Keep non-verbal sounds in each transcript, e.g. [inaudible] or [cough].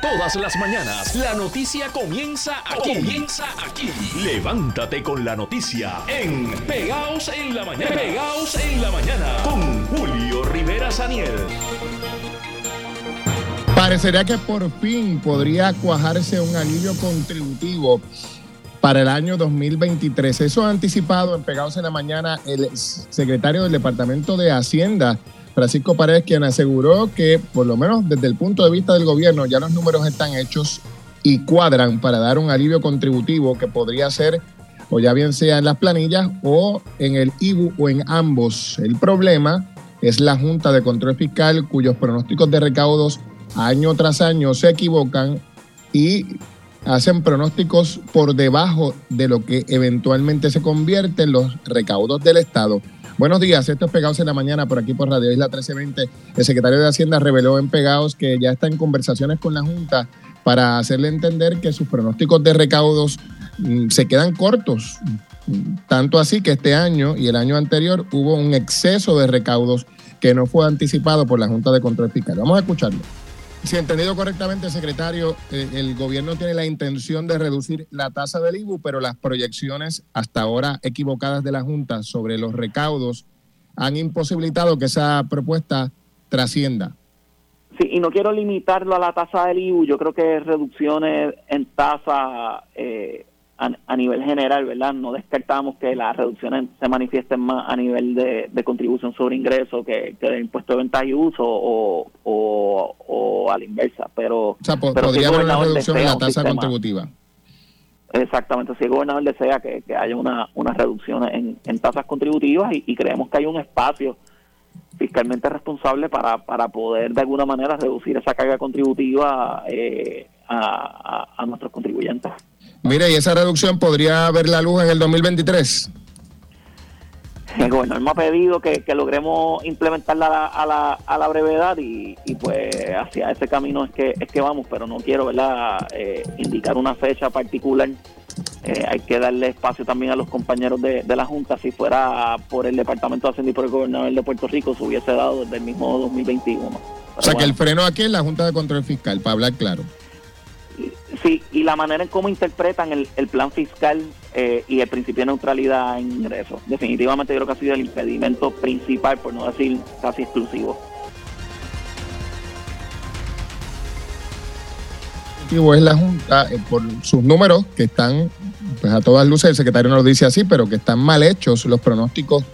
Todas las mañanas la noticia comienza aquí. Comienza aquí. Levántate con la noticia en Pegaos en la mañana. Pegaos en la mañana con Julio Rivera Saniel. Parecería que por fin podría cuajarse un alivio contributivo para el año 2023. Eso ha anticipado en Pegados en la Mañana el secretario del Departamento de Hacienda, Francisco Paredes, quien aseguró que, por lo menos desde el punto de vista del gobierno, ya los números están hechos y cuadran para dar un alivio contributivo que podría ser, o ya bien sea en las planillas o en el IBU o en ambos. El problema es la Junta de Control Fiscal, cuyos pronósticos de recaudos año tras año se equivocan y hacen pronósticos por debajo de lo que eventualmente se convierte en los recaudos del Estado. Buenos días, esto es Pegados en la Mañana por aquí por Radio Isla 1320. El secretario de Hacienda reveló en Pegados que ya está en conversaciones con la Junta para hacerle entender que sus pronósticos de recaudos mm, se quedan cortos. Tanto así que este año y el año anterior hubo un exceso de recaudos que no fue anticipado por la Junta de Control Fiscal. Vamos a escucharlo. Si he entendido correctamente, secretario, eh, el gobierno tiene la intención de reducir la tasa del IBU, pero las proyecciones hasta ahora equivocadas de la Junta sobre los recaudos han imposibilitado que esa propuesta trascienda. Sí, y no quiero limitarlo a la tasa del IBU, yo creo que reducciones en tasa eh, a, nivel general, ¿verdad? No descartamos que las reducciones se manifiesten más a nivel de, contribución sobre ingreso que, de impuesto de venta y uso o, o, a la inversa, pero... O sea, podría haber una reducción en la tasa contributiva. Exactamente, si el gobernador desea que, haya una, una reducción en, en tasas contributivas y, creemos que hay un espacio fiscalmente responsable para, para poder de alguna manera reducir esa carga contributiva eh, a nuestros contribuyentes. Mire, ¿y esa reducción podría ver la luz en el 2023? El gobernador me ha pedido que, logremos implementarla a la, a la, brevedad y, pues hacia ese camino es que es que vamos, pero no quiero verdad eh, indicar una fecha particular. Eh, hay que darle espacio también a los compañeros de, de, la Junta. Si fuera por el Departamento de Hacienda y por el gobernador de Puerto Rico, se hubiese dado desde el mismo 2021. o sea que el freno aquí es la Junta de Control Fiscal, para hablar claro. Sí, y la manera en cómo interpretan el, plan fiscal eh, y el principio de neutralidad en ingresos. Definitivamente creo que ha sido el impedimento principal, por no decir casi exclusivo. es la Junta eh, por sus números que están, pues a todas luces, el secretario no lo dice así, pero que están mal hechos los pronósticos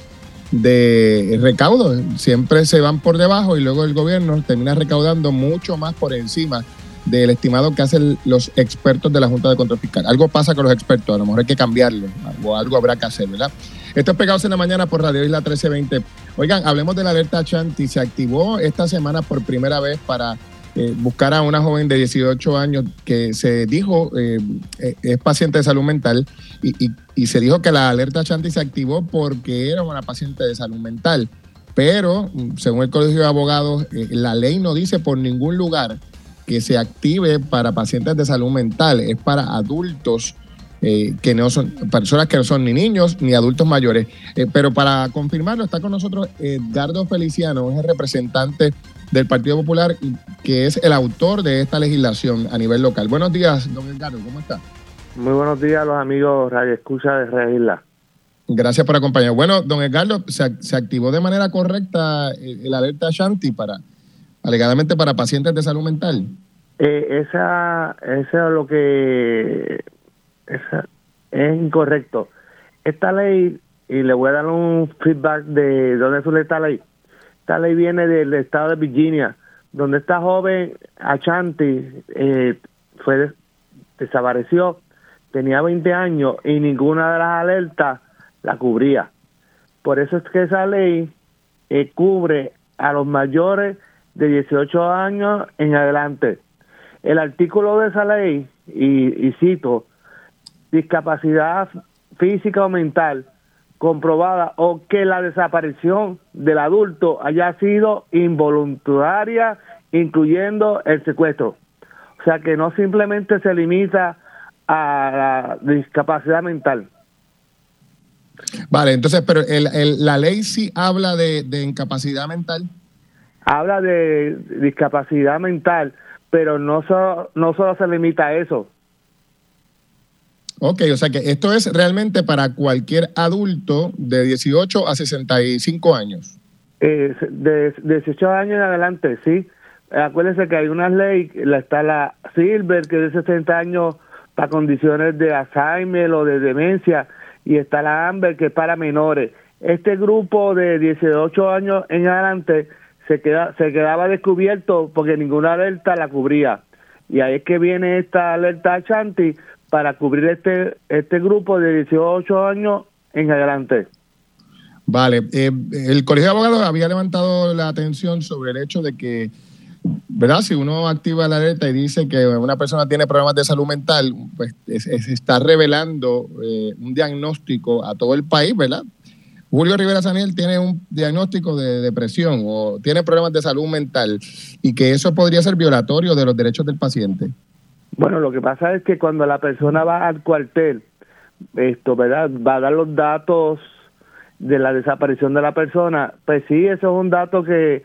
de recaudo. Siempre se van por debajo y luego el gobierno termina recaudando mucho más por encima del estimado que hacen los expertos de la Junta de Control Fiscal. Algo pasa con los expertos, a lo mejor hay que cambiarlo, o algo habrá que hacer, ¿verdad? Esto es Pegados en la Mañana por Radio Isla 1320. Oigan, hablemos de la alerta Chanti. Se activó esta semana por primera vez para eh, buscar a una joven de 18 años que se dijo eh, eh, es paciente de salud mental y, y, se dijo que la alerta Chanti se activó porque era una paciente de salud mental. Pero, según el Colegio de Abogados, la ley no dice por ningún lugar que se active para pacientes de salud mental, es para adultos eh, que no son personas que no son ni niños ni adultos mayores. Eh, pero para confirmarlo, está con nosotros Edgardo Feliciano, es el representante del Partido Popular, que es el autor de esta legislación a nivel local. Buenos días, don Edgardo, ¿cómo está? Muy buenos días a los amigos Radio Escucha de Isla. Gracias por acompañar. Bueno, don Edgardo, se, se activó de manera correcta el, el alerta Shanti para alegadamente para pacientes de salud mental. Eh, esa, eso es lo que es incorrecto. Esta ley, y le voy a dar un feedback de dónde surge esta ley. Esta ley viene del estado de Virginia, donde esta joven Achanti eh, fue desapareció, tenía 20 años y ninguna de las alertas la cubría. Por eso es que esa ley eh, cubre a los mayores de 18 años en adelante. El artículo de esa ley, y, cito, discapacidad física o mental comprobada o que la desaparición del adulto haya sido involuntaria, incluyendo el secuestro. O sea que no simplemente se limita a la discapacidad mental. Vale, entonces, pero el, la ley sí habla de, de incapacidad mental habla de discapacidad mental, pero no, solo, no solo se limita a eso. Ok, o sea que esto es realmente para cualquier adulto de 18 a 65 años. Eh, de, de 18 años en adelante, sí. Acuérdense que hay una ley, está la Silver, que es de 60 años para condiciones de Alzheimer o de demencia, y está la Amber, que es para menores. Este grupo de 18 años en adelante se, queda, se quedaba descubierto porque ninguna alerta la cubría. Y ahí es que viene esta alerta Chanti para cubrir este, este grupo de 18 años en adelante. Vale, eh, el Colegio de Abogados había levantado la atención sobre el hecho de que, ¿verdad? Si uno activa la alerta y dice que una persona tiene problemas de salud mental, pues se está revelando eh, un diagnóstico a todo el país, ¿verdad? Julio Rivera Saniel tiene un diagnóstico de depresión o tiene problemas de salud mental y que eso podría ser violatorio de los derechos del paciente. Bueno, lo que pasa es que cuando la persona va al cuartel, esto, ¿verdad? Va a dar los datos de la desaparición de la persona, pues sí, eso es un dato que,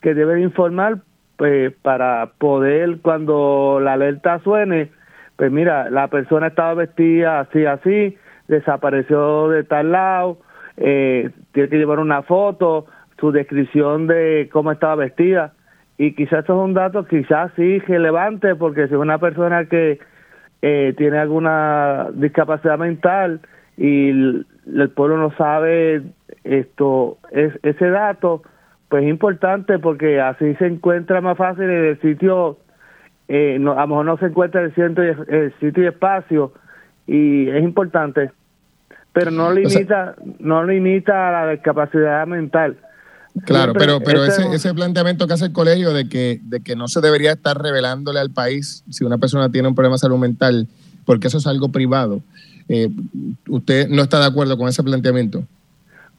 que debe informar pues para poder cuando la alerta suene, pues mira, la persona estaba vestida así, así, desapareció de tal lado, eh, tiene que llevar una foto, su descripción de cómo estaba vestida. Y quizás eso es un dato quizás sí relevante, porque si es una persona que eh, tiene alguna discapacidad mental y el, pueblo no sabe esto es ese dato, pues es importante porque así se encuentra más fácil en el sitio, eh, no, a lo mejor no se encuentra el, el sitio y espacio, y es importante pero no limita, no limita a la discapacidad mental. Claro, pero, pero ese, ese planteamiento que hace el colegio de que, de que no se debería estar revelándole al país si una persona tiene un problema de salud mental, porque eso es algo privado. Eh, ¿Usted no está de acuerdo con ese planteamiento?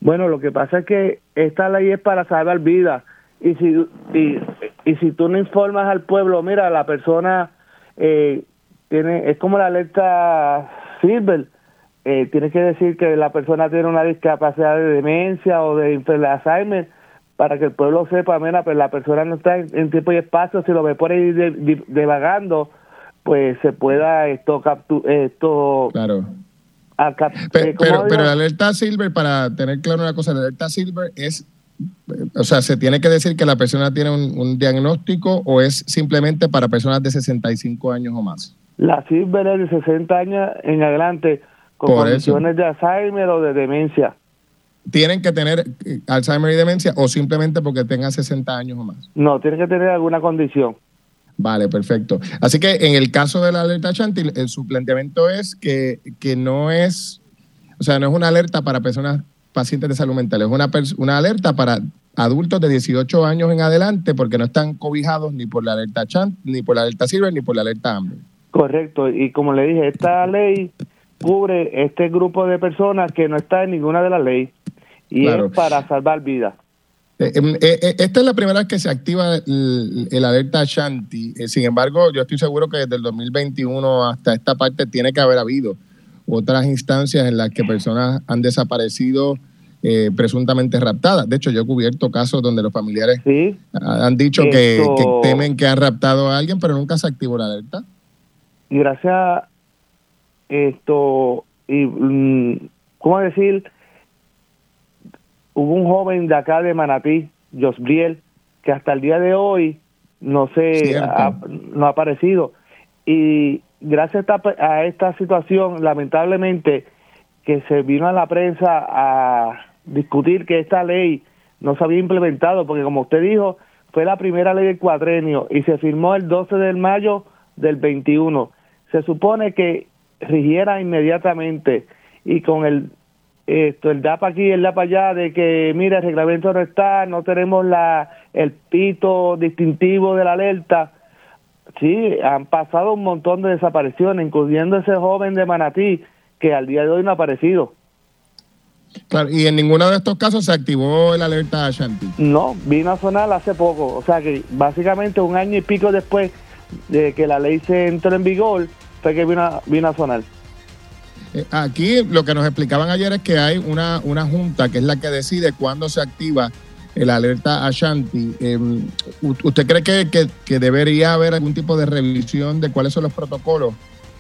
Bueno, lo que pasa es que esta ley es para salvar vidas. Y si, y, y si tú no informas al pueblo, mira, la persona eh, tiene, es como la alerta Silver, eh, tiene que decir que la persona tiene una discapacidad de demencia o de Alzheimer. Para que el pueblo sepa, mira, pues la persona no está en, tiempo y espacio, si lo ve por ahí devagando, pues se pueda esto esto claro. pero, pero, la alerta silver para tener claro una cosa la alerta silver es o sea se tiene que decir que la persona tiene un, un diagnóstico o es simplemente para personas de 65 años o más. La silver es de 60 años en adelante con condiciones de Alzheimer o de demencia. ¿Tienen que tener eh, Alzheimer y demencia o simplemente porque tengan 60 años o más? No, tienen que tener alguna condición. Vale, perfecto. Así que en el caso de la alerta Chantil, el, su planteamiento es que, que no es, o sea, no es una alerta para personas pacientes de salud mental, es una, una alerta para adultos de 18 años en adelante porque no están cobijados ni por la alerta Chant, ni por la alerta Silver, ni por la alerta Amber. Correcto, y como le dije, esta ley cubre este grupo de personas que no está en ninguna de las leyes y es para salvar vidas. Eh, em, eh, eh, esta es la primera vez que se activa el, alerta Shanti. sin embargo, yo estoy seguro que desde el 2021 hasta esta parte tiene que haber habido otras instancias en las que personas han desaparecido presuntamente raptadas. De hecho, yo he cubierto casos donde los familiares han dicho que, que, temen que han raptado a alguien, pero nunca se activó la alerta. Gracias esto, y, mm, ¿cómo decir? Hubo un joven de acá de Manatí, Josbriel, que hasta el día de hoy no se ha, no ha aparecido. Y gracias a esta, situación, lamentablemente, que se vino a la prensa a discutir que esta ley no se había implementado, porque como usted dijo, fue la primera ley del cuadrenio y se firmó el 12 de mayo del 21. Se supone que rigiera inmediatamente y con el esto el DAP aquí el DAP allá de que mira el reglamento no está no tenemos la el pito distintivo de la alerta sí han pasado un montón de desapariciones incluyendo ese joven de Manatí que al día de hoy no ha aparecido Claro, y en ninguno de estos casos se activó la alerta Ashanti. No, vino a sonar hace poco, o sea que básicamente un año y pico después de que la ley se entró en vigor, fue que vino, vino a sonar. Eh, aquí lo que nos explicaban ayer es que hay una, una junta que es la que decide cuándo se activa el alerta Ashanti. Em, ¿Usted cree que, que, debería haber algún tipo de revisión de cuáles son los protocolos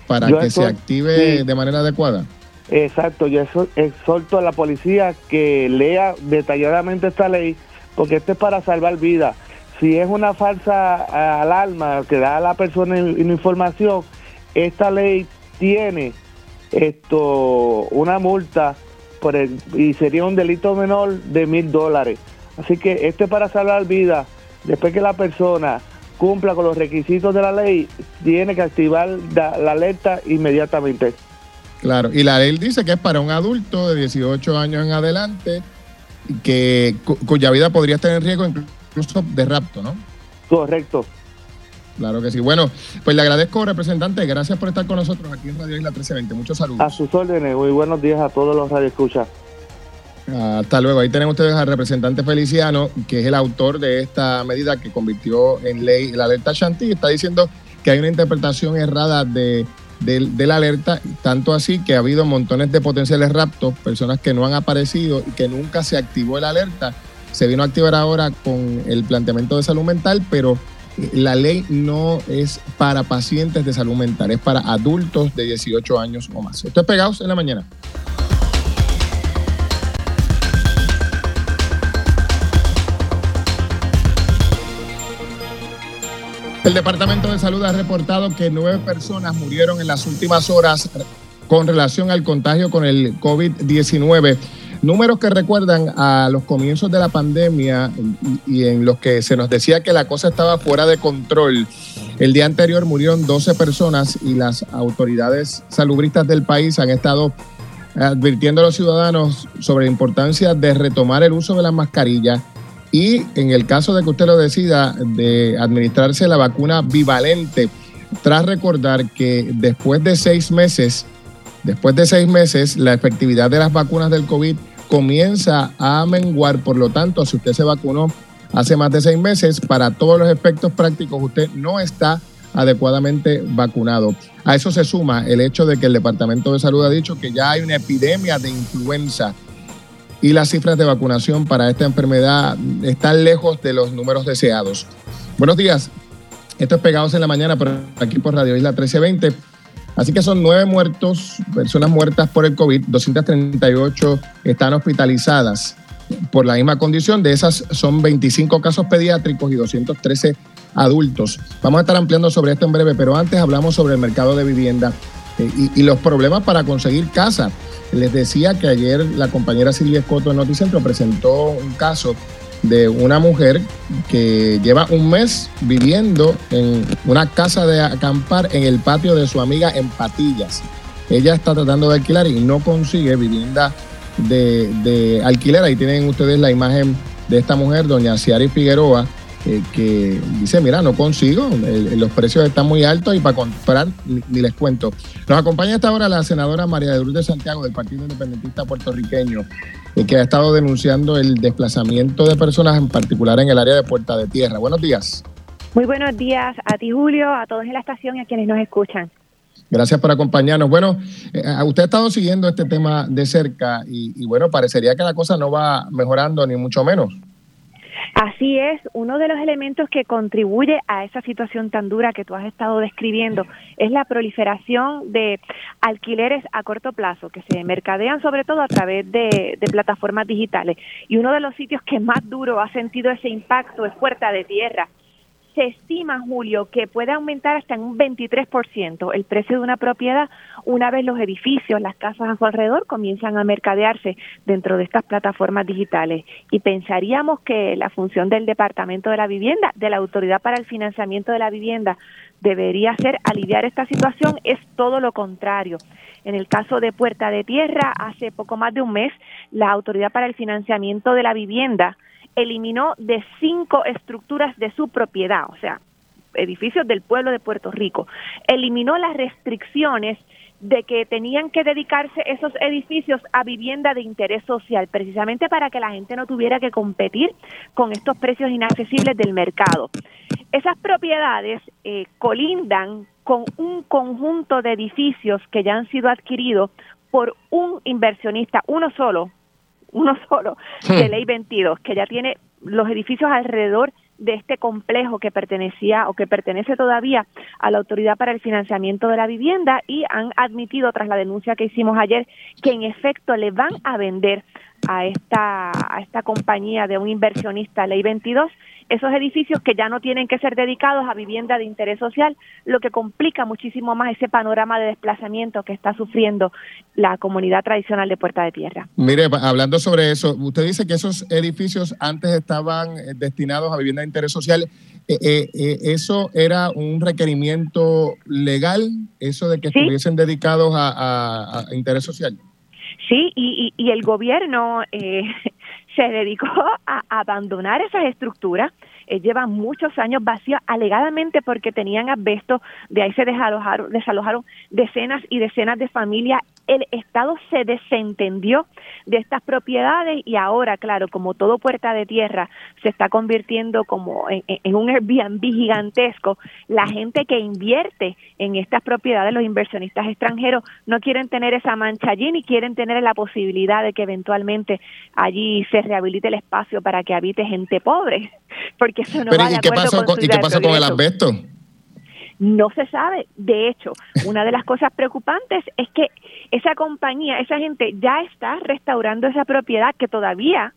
para que se active de manera adecuada? Exacto, yo exhorto a la policía que lea detalladamente esta ley, porque esto es para salvar vidas. Si es una falsa eh, alarma que da a la persona información, esta ley tiene esto una multa por el, y sería un delito menor de mil dólares. Así que esto es para salvar vidas. Después que la persona cumpla con los requisitos de la ley, tiene que activar la alerta inmediatamente. Claro, y la ley dice que es para un adulto de 18 años en adelante que cuya vida podría estar en riesgo incluso de rapto, ¿no? Correcto. Claro que sí. Bueno, pues le agradezco, representante. Gracias por estar con nosotros aquí en Radio Isla 1320. Muchos saludos. A sus órdenes. Muy buenos días a todos los radioescuchas. Hasta luego. Ahí tenemos ustedes al representante Feliciano, que es el autor de esta medida que convirtió en ley la alerta Shanti. Está diciendo que hay una interpretación errada de de, la alerta, tanto así que ha habido montones de potenciales raptos, personas que no han aparecido y que nunca se activó el alerta. Se vino a activar ahora con el planteamiento de salud mental, pero la ley no es para pacientes de salud mental, es para adultos de 18 años o más. Esto es Pegados en la Mañana. El Departamento de Salud ha reportado que nueve personas murieron en las últimas horas con relación al contagio con el COVID-19. Números que recuerdan a los comienzos de la pandemia y, en los que se nos decía que la cosa estaba fuera de control. El día anterior murieron 12 personas y las autoridades salubristas del país han estado advirtiendo a los ciudadanos sobre la importancia de retomar el uso de las mascarillas y en el caso de que usted lo decida de administrarse la vacuna bivalente, tras recordar que después de seis meses, después de seis meses, la efectividad de las vacunas del COVID comienza a menguar. Por lo tanto, si usted se vacunó hace más de seis meses, para todos los efectos prácticos usted no está adecuadamente vacunado. A eso se suma el hecho de que el Departamento de Salud ha dicho que ya hay una epidemia de influenza y las cifras de vacunación para esta enfermedad están lejos de los números deseados. Buenos días. Esto es Pegados en la Mañana por aquí por Radio Isla 1320. Así que son nueve muertos, personas muertas por el COVID, 238 están hospitalizadas por la misma condición. De esas son 25 casos pediátricos y 213 adultos. Vamos a estar ampliando sobre esto en breve, pero antes hablamos sobre el mercado de vivienda eh, y, los problemas para conseguir casa. Les decía que ayer la compañera Silvia Escoto en Noticentro presentó un caso de una mujer que lleva un mes viviendo en una casa de acampar en el patio de su amiga en Patillas. Ella está tratando de alquilar y no consigue vivienda de, de alquiler. Ahí tienen ustedes la imagen de esta mujer, doña Ciari Figueroa, eh, que dice, mira, no consigo, los precios están muy altos y para comprar ni, les cuento. Nos acompaña esta hora la senadora María de Lourdes Santiago del Partido Independentista Puertorriqueño, eh, que ha estado denunciando el desplazamiento de personas, en particular en el área de Puerta de Tierra. Buenos días. Muy buenos días a ti, Julio, a todos en la estación y a quienes nos escuchan. Gracias por acompañarnos. Bueno, eh, usted ha estado siguiendo este tema de cerca y bueno, parecería que la cosa no va mejorando ni mucho menos. Así es, uno de los elementos que contribuye a esa situación tan dura que tú has estado describiendo es la proliferación de alquileres a corto plazo que se mercadean sobre todo a través de, plataformas digitales. Y uno de los sitios que más duro ha sentido ese impacto es Puerta de Tierra se estima, Julio, que puede aumentar hasta un 23% el precio de una propiedad una vez los edificios, las casas a su alrededor comienzan a mercadearse dentro de estas plataformas digitales. Y pensaríamos que la función del Departamento de la Vivienda, de la Autoridad para el Financiamiento de la Vivienda, debería ser aliviar esta situación, es todo lo contrario. En el caso de Puerta de Tierra, hace poco más de un mes, la Autoridad para el Financiamiento de la Vivienda eliminó de cinco estructuras de su propiedad, o sea, edificios del pueblo de Puerto Rico, eliminó las restricciones de que tenían que dedicarse esos edificios a vivienda de interés social, precisamente para que la gente no tuviera que competir con estos precios inaccesibles del mercado. Esas propiedades eh, colindan con un conjunto de edificios que ya han sido adquiridos por un inversionista, uno solo, uno solo, de Ley 22, que ya tiene los edificios alrededor de este complejo que pertenecía o que pertenece todavía a la Autoridad para el Financiamiento de la Vivienda y han admitido tras la denuncia que hicimos ayer que en efecto le van a vender a esta a esta compañía de un inversionista Ley 22 esos edificios que ya no tienen que ser dedicados a vivienda de interés social, lo que complica muchísimo más ese panorama de desplazamiento que está sufriendo la comunidad tradicional de Puerta de Tierra. Mire, hablando sobre eso, usted dice que esos edificios antes estaban eh, destinados a vivienda de interés social. Eh, eh, ¿Eso era un requerimiento legal, eso de que estuviesen dedicados a, interés social? Sí, y, y, el gobierno eh, [laughs] se dedicó a abandonar esas estructuras eh, llevan muchos años vacíos alegadamente porque tenían asbesto, de ahí se desalojaron, desalojaron decenas y decenas de familias. El Estado se desentendió de estas propiedades y ahora, claro, como todo puerta de tierra se está convirtiendo como en, un Airbnb gigantesco, la gente que invierte en estas propiedades, los inversionistas extranjeros, no quieren tener esa mancha allí ni quieren tener la posibilidad de que eventualmente allí se rehabilite el espacio para que habite gente pobre, porque eso no va ¿y qué pasó con, ¿Y qué pasó con el asbesto? No se sabe. De hecho, una de las cosas preocupantes es que esa compañía, esa gente ya está restaurando esa propiedad que todavía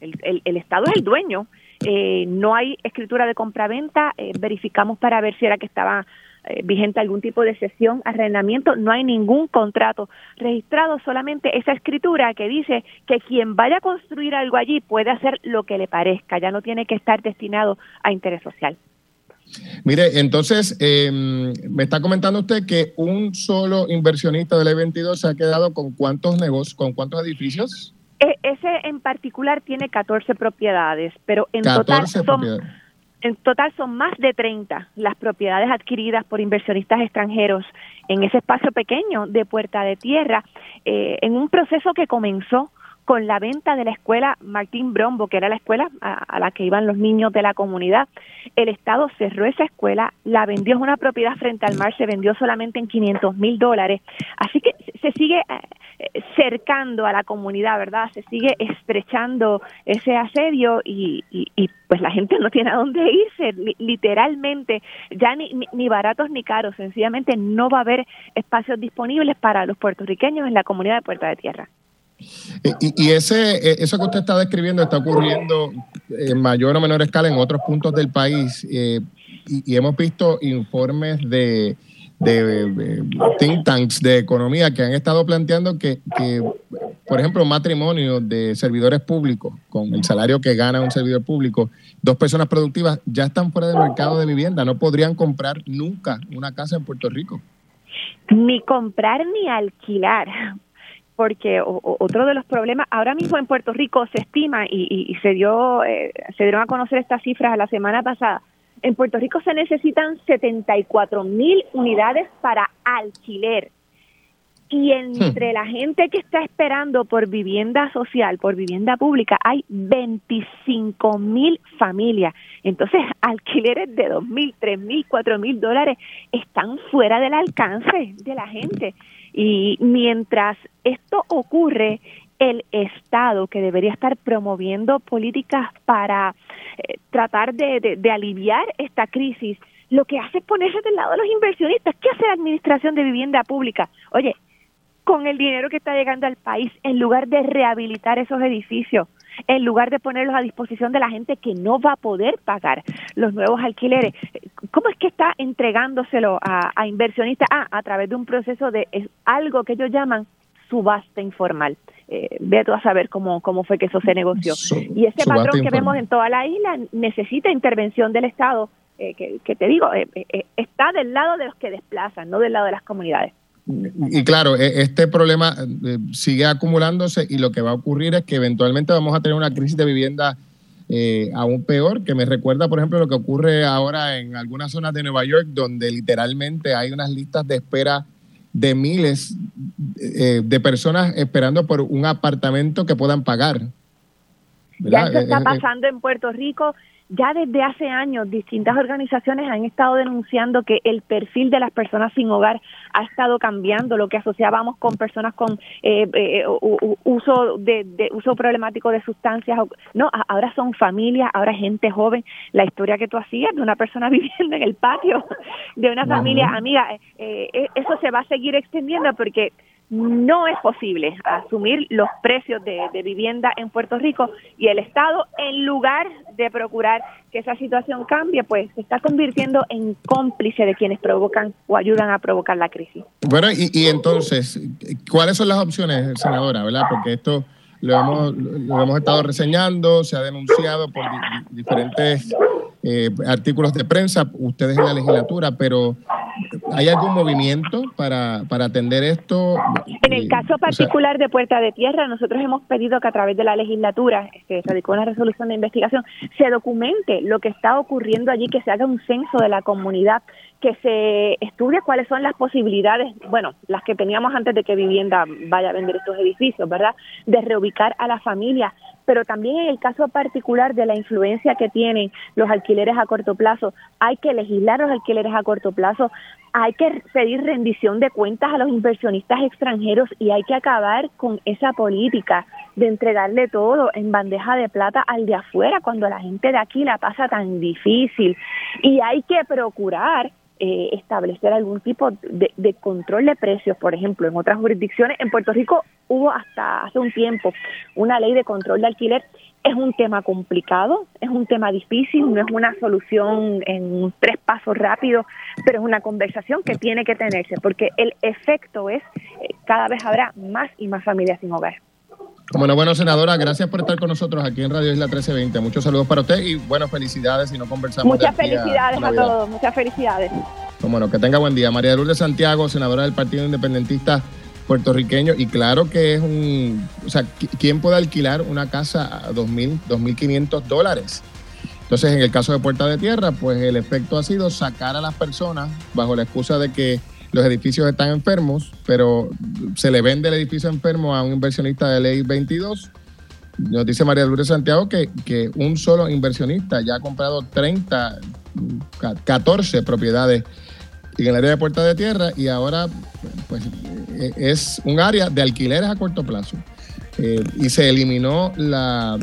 el, el, Estado es el dueño. Eh, no hay escritura de compraventa. Eh, verificamos para ver si era que estaba eh, vigente algún tipo de sesión, arrendamiento, no hay ningún contrato registrado, solamente esa escritura que dice que quien vaya a construir algo allí puede hacer lo que le parezca, ya no tiene que estar destinado a interés social. Mire, entonces, em, me está comentando usted que un solo inversionista del E22 se ha quedado con cuántos negocios, con cuántos edificios? E, ese en particular tiene 14 propiedades, pero en total son, en total son más de 30 las propiedades adquiridas por inversionistas extranjeros en ese espacio pequeño de Puerta de Tierra, eh, en un proceso que comenzó con la venta de la escuela Martín Brombo, que era la escuela a, la que iban los niños de la comunidad. El Estado cerró esa escuela, la vendió, es una propiedad frente al mar, se vendió solamente en 500 mil dólares. Así que se sigue eh, cercando a la comunidad, ¿verdad? Se sigue estrechando ese asedio y, pues la gente no tiene a dónde irse, literalmente, ya ni, ni baratos ni caros, sencillamente no va a haber espacios disponibles para los puertorriqueños en la comunidad de Puerta de Tierra. Y, ese, e, eso que usted está describiendo está ocurriendo en mayor o menor escala en otros puntos del país. Eh, y, hemos visto informes de, de, think tanks de economía que han estado planteando que, por ejemplo, matrimonio de servidores públicos, con el salario que gana un servidor público, dos personas productivas ya están fuera del mercado de vivienda, no podrían comprar nunca una casa en Puerto Rico. Ni comprar ni alquilar, porque otro de los problemas ahora mismo en Puerto Rico se estima y, se dio eh, se dieron a conocer estas cifras la semana pasada en Puerto Rico se necesitan 74 mil unidades para alquiler y entre hmm. la gente que está esperando por vivienda social, por vivienda pública, hay 25 mil familias. Entonces, [laughs] alquileres de 2 mil, 3 mil, 4 mil dólares están fuera del alcance de la gente. Y mientras esto ocurre, el Estado, que debería estar promoviendo políticas para eh, tratar de, de, aliviar esta crisis, lo que hace es ponerse del lado de los inversionistas. ¿Qué hace la Administración de Vivienda Pública? Oye, con el dinero que está llegando al país, en lugar de rehabilitar esos edificios, en lugar de ponerlos a disposición de la gente que no va a poder pagar los nuevos alquileres. ¿Cómo es que está entregándoselo a, inversionistas? Ah, a través de un proceso de algo que ellos llaman subasta informal. Eh, ve tú a saber cómo, cómo fue que eso se negoció. y ese patrón que vemos en toda la isla necesita intervención del Estado, eh, que, te digo, eh, eh, está del lado de los que desplazan, no del lado de las comunidades. Y claro, e, este problema eh, sigue acumulándose y lo que va a ocurrir es que eventualmente vamos a tener una crisis de vivienda eh, aún peor, que me recuerda, por ejemplo, lo que ocurre ahora en algunas zonas de Nueva York, donde literalmente hay unas listas de espera de miles eh, de personas esperando por un apartamento que puedan pagar. Ya eso está pasando en Puerto Rico ya desde hace años distintas organizaciones han estado denunciando que el perfil de las personas sin hogar ha estado cambiando, lo que asociábamos con personas con eh, eh, uso de, uso problemático de sustancias, no, ahora son familias, ahora gente joven, la historia que tú hacías de una persona [laughs] viviendo en el patio de una familia amiga, eh, eso se va a seguir extendiendo porque no es posible asumir los precios de, vivienda en Puerto Rico y el Estado, en lugar de procurar que esa situación cambie, pues se está convirtiendo en cómplice de quienes provocan o ayudan a provocar la crisis. Bueno, y, y entonces, ¿cuáles son las opciones, senadora? ¿Verdad? Porque esto lo hemos, lo hemos estado reseñando, se ha denunciado por diferentes eh, artículos de prensa, ustedes en la legislatura, pero ¿hay algún movimiento para, para atender esto? En el caso particular de Puerta de Tierra, nosotros hemos pedido que a través de la legislatura, que radicó una resolución de investigación, se documente lo que está ocurriendo allí, que se haga un censo de la comunidad, que se estudie cuáles son las posibilidades, bueno, las que teníamos antes de que Vivienda vaya a vender estos edificios, ¿verdad? De reubicar a la familia, pero también en el caso particular de la influencia que tienen los alquileres a corto plazo, hay que legislar los alquileres a corto plazo, hay que pedir rendición de cuentas a los inversionistas extranjeros y hay que acabar con esa política de entregarle todo en bandeja de plata al de afuera cuando la gente de aquí la pasa tan difícil. Y hay que procurar eh, establecer algún tipo de, control de precios, por ejemplo, en otras jurisdicciones. En Puerto Rico hubo hasta hace un tiempo una ley de control de alquiler. Es un tema complicado, es un tema difícil, no es una solución en tres pasos rápidos, pero es una conversación que tiene que tenerse, porque el efecto es eh, cada vez habrá más y más familias sin hogar. Bueno, bueno, senadora, gracias por estar con nosotros aquí en Radio Isla 1320. Muchos saludos para usted y bueno, felicidades si no conversamos. Muchas felicidades a, todos, muchas felicidades. Bueno, que tenga buen día. María Lourdes Santiago, senadora del Partido Independentista puertorriqueño y claro que es un, o sea, ¿quién puede alquilar una casa a 2.000, 2.500 dólares? Entonces, en el caso de Puerta de Tierra, pues el efecto ha sido sacar a las personas bajo la excusa de que los edificios están enfermos, pero se le vende el edificio enfermo a un inversionista de ley 22. Nos dice María Lourdes Santiago que, que un solo inversionista ya ha comprado 30, 14 propiedades en el área de Puerta de Tierra y ahora pues es un área de alquileres a corto plazo. Eh, y se eliminó la,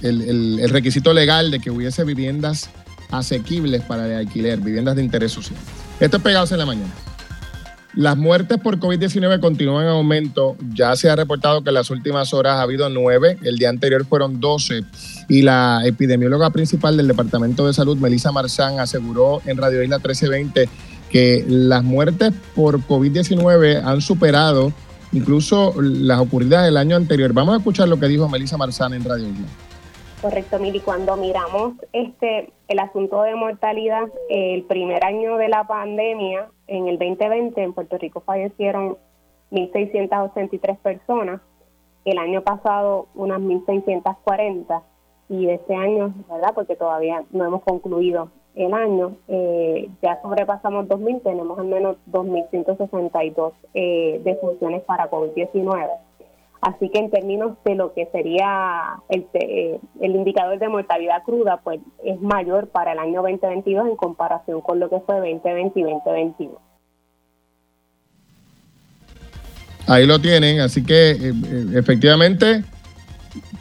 el, requisito legal de que hubiese viviendas asequibles para el alquiler, viviendas de interés social. Esto es pegados en la mañana. Las muertes por COVID-19 continúan en aumento. Ya se ha reportado que en las últimas horas ha habido nueve, el día anterior fueron doce. Y la epidemióloga principal del Departamento de Salud, Melissa Marzán, aseguró en Radio Isla 1320 que las muertes por COVID-19 han superado incluso las ocurridas del año anterior. Vamos a escuchar lo que dijo Melissa Marzán en Radio Isla. Correcto, Mili. Cuando miramos este el asunto de mortalidad, el primer año de la pandemia, en el 2020, en Puerto Rico fallecieron 1.683 personas. El año pasado, unas 1.640. Y este año, ¿verdad? Porque todavía no hemos concluido el año, eh, ya sobrepasamos 2.000, tenemos al menos 2.162 eh, defunciones para COVID-19. Así que en términos de lo que sería el, eh, el, indicador de mortalidad cruda, pues es mayor para el año 2022 en comparación con lo que fue 2020 y 2021. Ahí lo tienen, así que eh, eh, efectivamente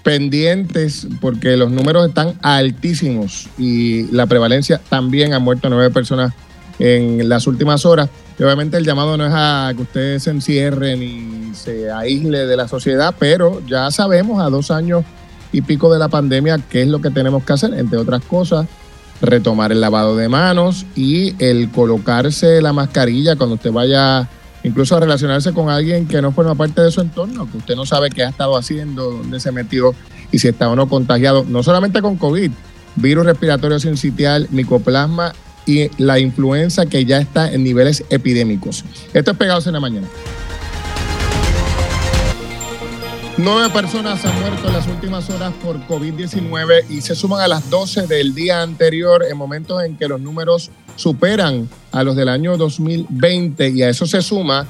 pendientes porque los números están altísimos y la prevalencia también ha muerto nueve personas en las últimas horas. Obviamente el llamado no es a que usted se encierre ni se aísle de la sociedad, pero ya sabemos a dos años y pico de la pandemia qué es lo que tenemos que hacer, entre otras cosas, retomar el lavado de manos y el colocarse la mascarilla cuando usted vaya incluso a relacionarse con alguien que no forma parte de su entorno, que usted no sabe qué ha estado haciendo, dónde se metió y si está o no contagiado, no solamente con COVID, virus respiratorio sincitial, micoplasma y la influenza que ya está en niveles epidémicos. Esto es Pegados en la Mañana. Nueve personas han muerto en las últimas horas por COVID-19 y se suman a las 12 del día anterior en momentos en que los números superan a los del año 2020 y a eso se suma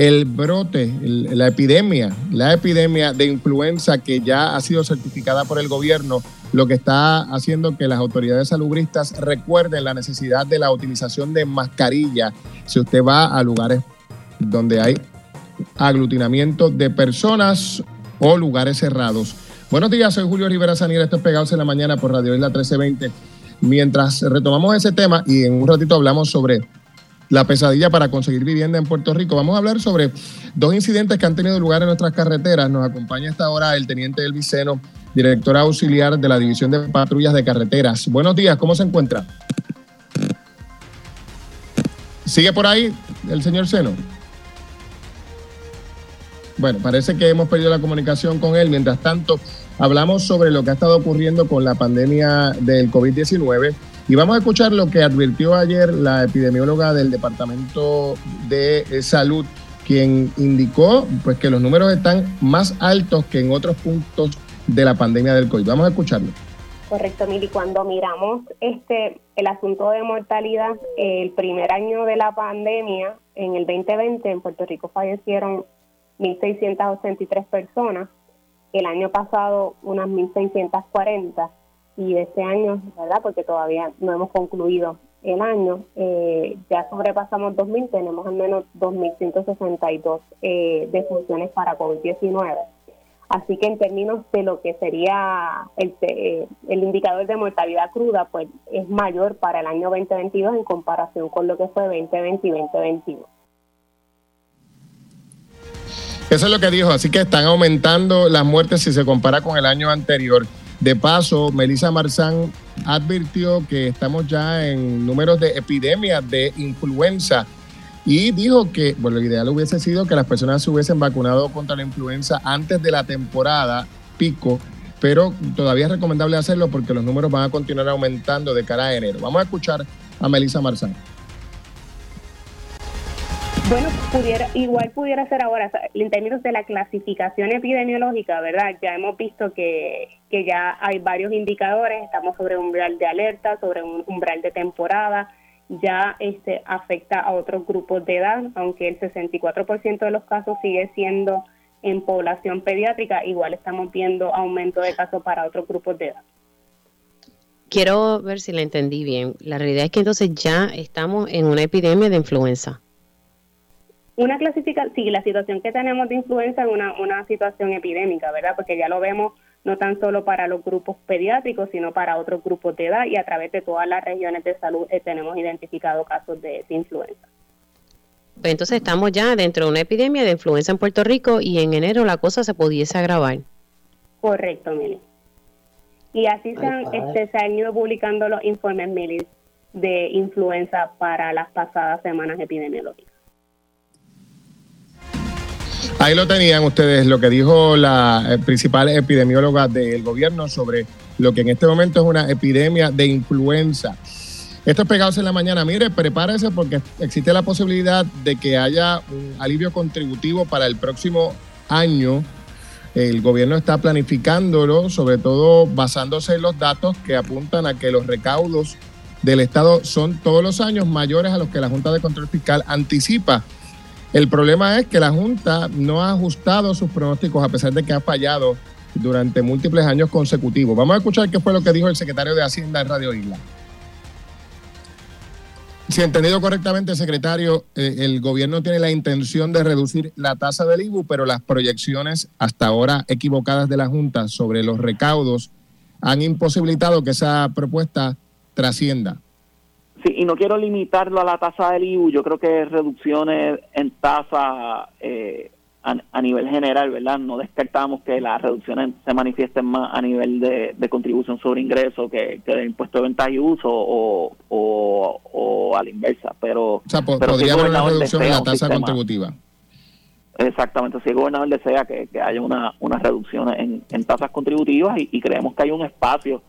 el brote, la epidemia, la epidemia de influenza que ya ha sido certificada por el gobierno, lo que está haciendo que las autoridades salubristas recuerden la necesidad de la utilización de mascarilla si usted va a lugares donde hay aglutinamiento de personas o lugares cerrados. Buenos días, soy Julio Rivera Saniel, esto es Pegados en la Mañana por Radio Isla 1320. Mientras retomamos ese tema y en un ratito hablamos sobre la pesadilla para conseguir vivienda en Puerto Rico. Vamos a hablar sobre dos incidentes que han tenido lugar en nuestras carreteras. Nos acompaña hasta ahora el teniente del Viceno, director auxiliar de la División de Patrullas de Carreteras. Buenos días, ¿cómo se encuentra? ¿Sigue por ahí el señor Seno? Bueno, parece que hemos perdido la comunicación con él. Mientras tanto, hablamos sobre lo que ha estado ocurriendo con la pandemia del COVID-19 y vamos a escuchar lo que advirtió ayer la epidemióloga del Departamento de Salud, quien indicó pues, que los números están más altos que en otros puntos de la pandemia del COVID. Vamos a escucharlo. Correcto, Mili. Cuando miramos este el asunto de mortalidad, el primer año de la pandemia, en el 2020, en Puerto Rico fallecieron 1.683 personas. El año pasado, unas 1.640 y este año, ¿verdad? Porque todavía no hemos concluido el año, eh, ya sobrepasamos 2.000, tenemos al menos 2.162 eh, defunciones para COVID-19. Así que en términos de lo que sería el, eh, el indicador de mortalidad cruda, pues es mayor para el año 2022 en comparación con lo que fue 2020 y 2021. Eso es lo que dijo, así que están aumentando las muertes si se compara con el año anterior. De paso, Melissa Marzán advirtió que estamos ya en números de epidemias de influenza y dijo que, bueno, lo ideal hubiese sido que las personas se hubiesen vacunado contra la influenza antes de la temporada pico, pero todavía es recomendable hacerlo porque los números van a continuar aumentando de cara a enero. Vamos a escuchar a Melissa Marzán. Bueno, pudiera, igual pudiera ser ahora, en términos de la clasificación epidemiológica, ¿verdad? Ya hemos visto que, que ya hay varios indicadores, estamos sobre un umbral de alerta, sobre un umbral de temporada, ya este afecta a otros grupos de edad, aunque el 64% de los casos sigue siendo en población pediátrica, igual estamos viendo aumento de casos para otros grupos de edad. Quiero ver si la entendí bien. La realidad es que entonces ya estamos en una epidemia de influenza. Una clasificación, sí, la situación que tenemos de influenza es una, una situación epidémica, ¿verdad? Porque ya lo vemos no tan solo para los grupos pediátricos, sino para otros grupos de edad y a través de todas las regiones de salud eh, tenemos identificado casos de, influenza. Pues entonces estamos ya dentro de una epidemia de influenza en Puerto Rico y en enero la cosa se pudiese agravar. Correcto, Mili. Y así se han, este, se han ido publicando los informes, Mili, de influenza para las pasadas semanas epidemiológicas. Ahí lo tenían ustedes, lo que dijo la eh, principal epidemióloga del gobierno sobre lo que en este momento es una epidemia de influenza. Esto es pegados en la mañana. Mire, prepárese porque existe la posibilidad de que haya un alivio contributivo para el próximo año. El gobierno está planificándolo, sobre todo basándose en los datos que apuntan a que los recaudos del Estado son todos los años mayores a los que la Junta de Control Fiscal anticipa. El problema es que la Junta no ha ajustado sus pronósticos a pesar de que ha fallado durante múltiples años consecutivos. Vamos a escuchar qué fue lo que dijo el secretario de Hacienda en Radio Isla. Si he entendido correctamente, secretario, eh, el gobierno tiene la intención de reducir la tasa del IBU, pero las proyecciones hasta ahora equivocadas de la Junta sobre los recaudos han imposibilitado que esa propuesta trascienda. Sí, y no quiero limitarlo a la tasa del IBU, yo creo que reducciones en tasa eh, a, nivel general, ¿verdad? No descartamos que las reducciones se manifiesten más a nivel de, contribución sobre ingreso que, que de impuesto de venta y uso o, o, a la inversa, pero... O sea, podría haber una reducción en la tasa contributiva. Exactamente, si el gobernador desea que, haya una, una reducción en, en tasas contributivas y, y creemos que hay un espacio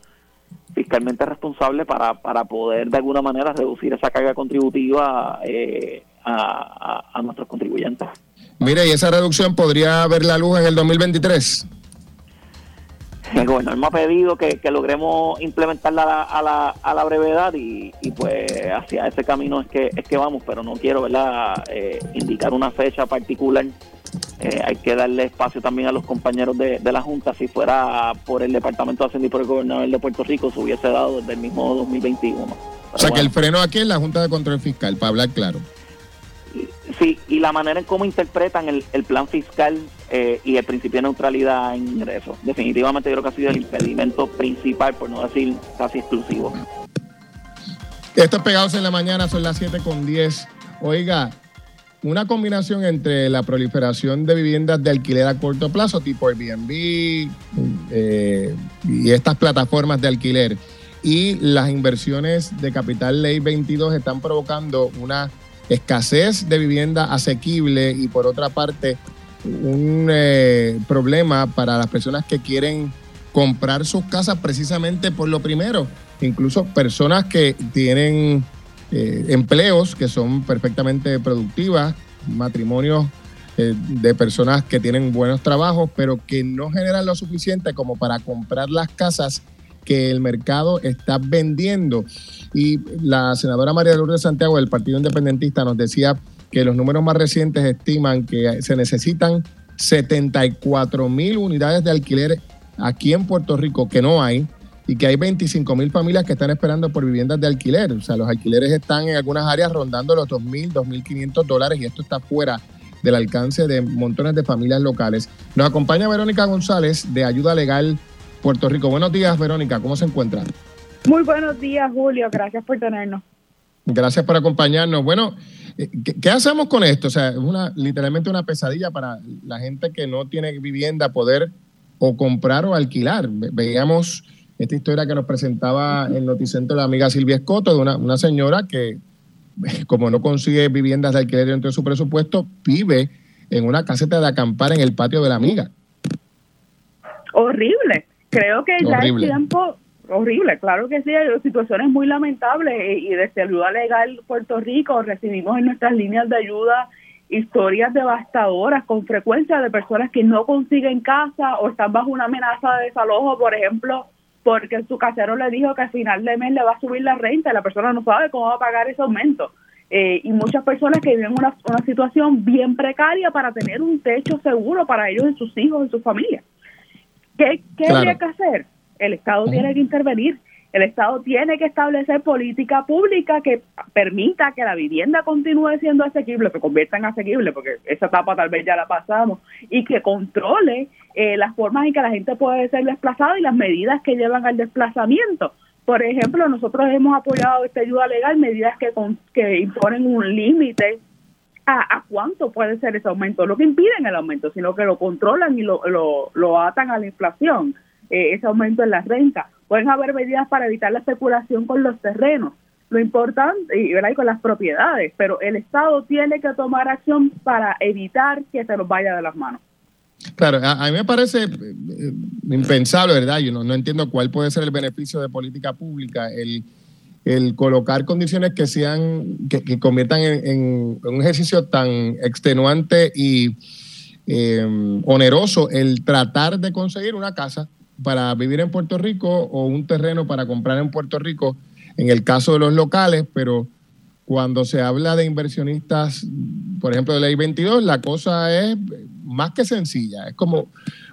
fiscalmente responsable para, para poder de alguna manera reducir esa carga contributiva eh, a, nuestros contribuyentes. Mire, ¿y esa reducción podría ver la luz en el 2023? El gobernador me ha pedido que, logremos implementarla a la, a la, brevedad y, pues hacia ese camino es que es que vamos, pero no quiero verdad eh, indicar una fecha particular. Eh, hay que darle espacio también a los compañeros de, la Junta. Si fuera por el Departamento de Hacienda y por el gobernador de Puerto Rico, se hubiese dado desde el mismo 2021. o sea que el freno aquí es la Junta de Control Fiscal, para hablar claro. Sí, y la manera en cómo interpretan el, plan fiscal eh, y el principio de neutralidad en ingresos. Definitivamente creo que ha sido el impedimento principal, por no decir casi exclusivo. Estos pegados en la mañana son las 7 con 10. Oiga, una combinación entre la proliferación de viviendas de alquiler a corto plazo, tipo Airbnb eh, y estas plataformas de alquiler, y las inversiones de Capital Ley 22 están provocando una escasez de vivienda asequible y por otra parte un eh, problema para las personas que quieren comprar sus casas precisamente por lo primero. Incluso personas que tienen eh, empleos que son perfectamente productivas, matrimonios eh, de personas que tienen buenos trabajos, pero que no generan lo suficiente como para comprar las casas que el mercado está vendiendo. Y la senadora María Lourdes Santiago del Partido Independentista nos decía que los números más recientes estiman que se necesitan 74 mil unidades de alquiler aquí en Puerto Rico que no hay y que hay 25 mil familias que están esperando por viviendas de alquiler. O sea, los alquileres están en algunas áreas rondando los 2.000, 2.500 dólares y esto está fuera del alcance de montones de familias locales. Nos acompaña Verónica González de Ayuda Legal Puerto Rico. Buenos días, Verónica. ¿Cómo se encuentra? Muy buenos días, Julio. Gracias por tenernos. Gracias por acompañarnos. Bueno, eh, ¿qué, hacemos con esto? O sea, es una, literalmente una pesadilla para la gente que no tiene vivienda poder o comprar o alquilar. Veíamos esta historia que nos presentaba el Noticentro la amiga Silvia Escoto, de una, señora que, [laughs] como no consigue viviendas de alquiler dentro de su presupuesto, vive en una caseta de acampar en el patio de la amiga. Horrible. Creo que ya es tiempo horrible, claro que sí, hay situaciones muy lamentables eh, y desde Ayuda Legal Puerto Rico recibimos en nuestras líneas de ayuda historias devastadoras con frecuencia de personas que no consiguen casa o están bajo una amenaza de desalojo, por ejemplo, porque su casero le dijo que al final de mes le va a subir la renta y la persona no sabe cómo va a pagar ese aumento. Eh, y muchas personas que viven una, una situación bien precaria para tener un techo seguro para ellos y sus hijos y sus familias. ¿Qué, qué habría que hacer? El Estado tiene que intervenir. El Estado tiene que establecer política pública que permita que la vivienda continúe siendo asequible, que convierta en asequible, porque esa etapa tal vez ya la pasamos, y que controle eh, las formas en que la gente puede ser desplazada y las medidas que llevan al desplazamiento. Por ejemplo, nosotros hemos apoyado esta ayuda legal, medidas que, que imponen un límite a, cuánto puede ser ese aumento, lo que impiden el aumento, sino que lo controlan y lo, lo, lo atan a la inflación. Eh, ese aumento en las rentas. Pueden haber medidas para evitar la especulación con los terrenos, lo importante, y, ¿verdad? con las propiedades, pero el Estado tiene que tomar acción para evitar que se nos vaya de las manos. Claro, a, mí me parece eh, impensable, ¿verdad? Yo no, entiendo cuál puede ser el beneficio de política pública, el, el colocar condiciones que sean, que, conviertan en, un ejercicio tan extenuante y eh, oneroso el tratar de conseguir una casa para vivir en Puerto Rico o un terreno para comprar en Puerto Rico, en el caso de los locales, pero cuando se habla de inversionistas, por ejemplo, de ley 22, la cosa es más que sencilla. Es como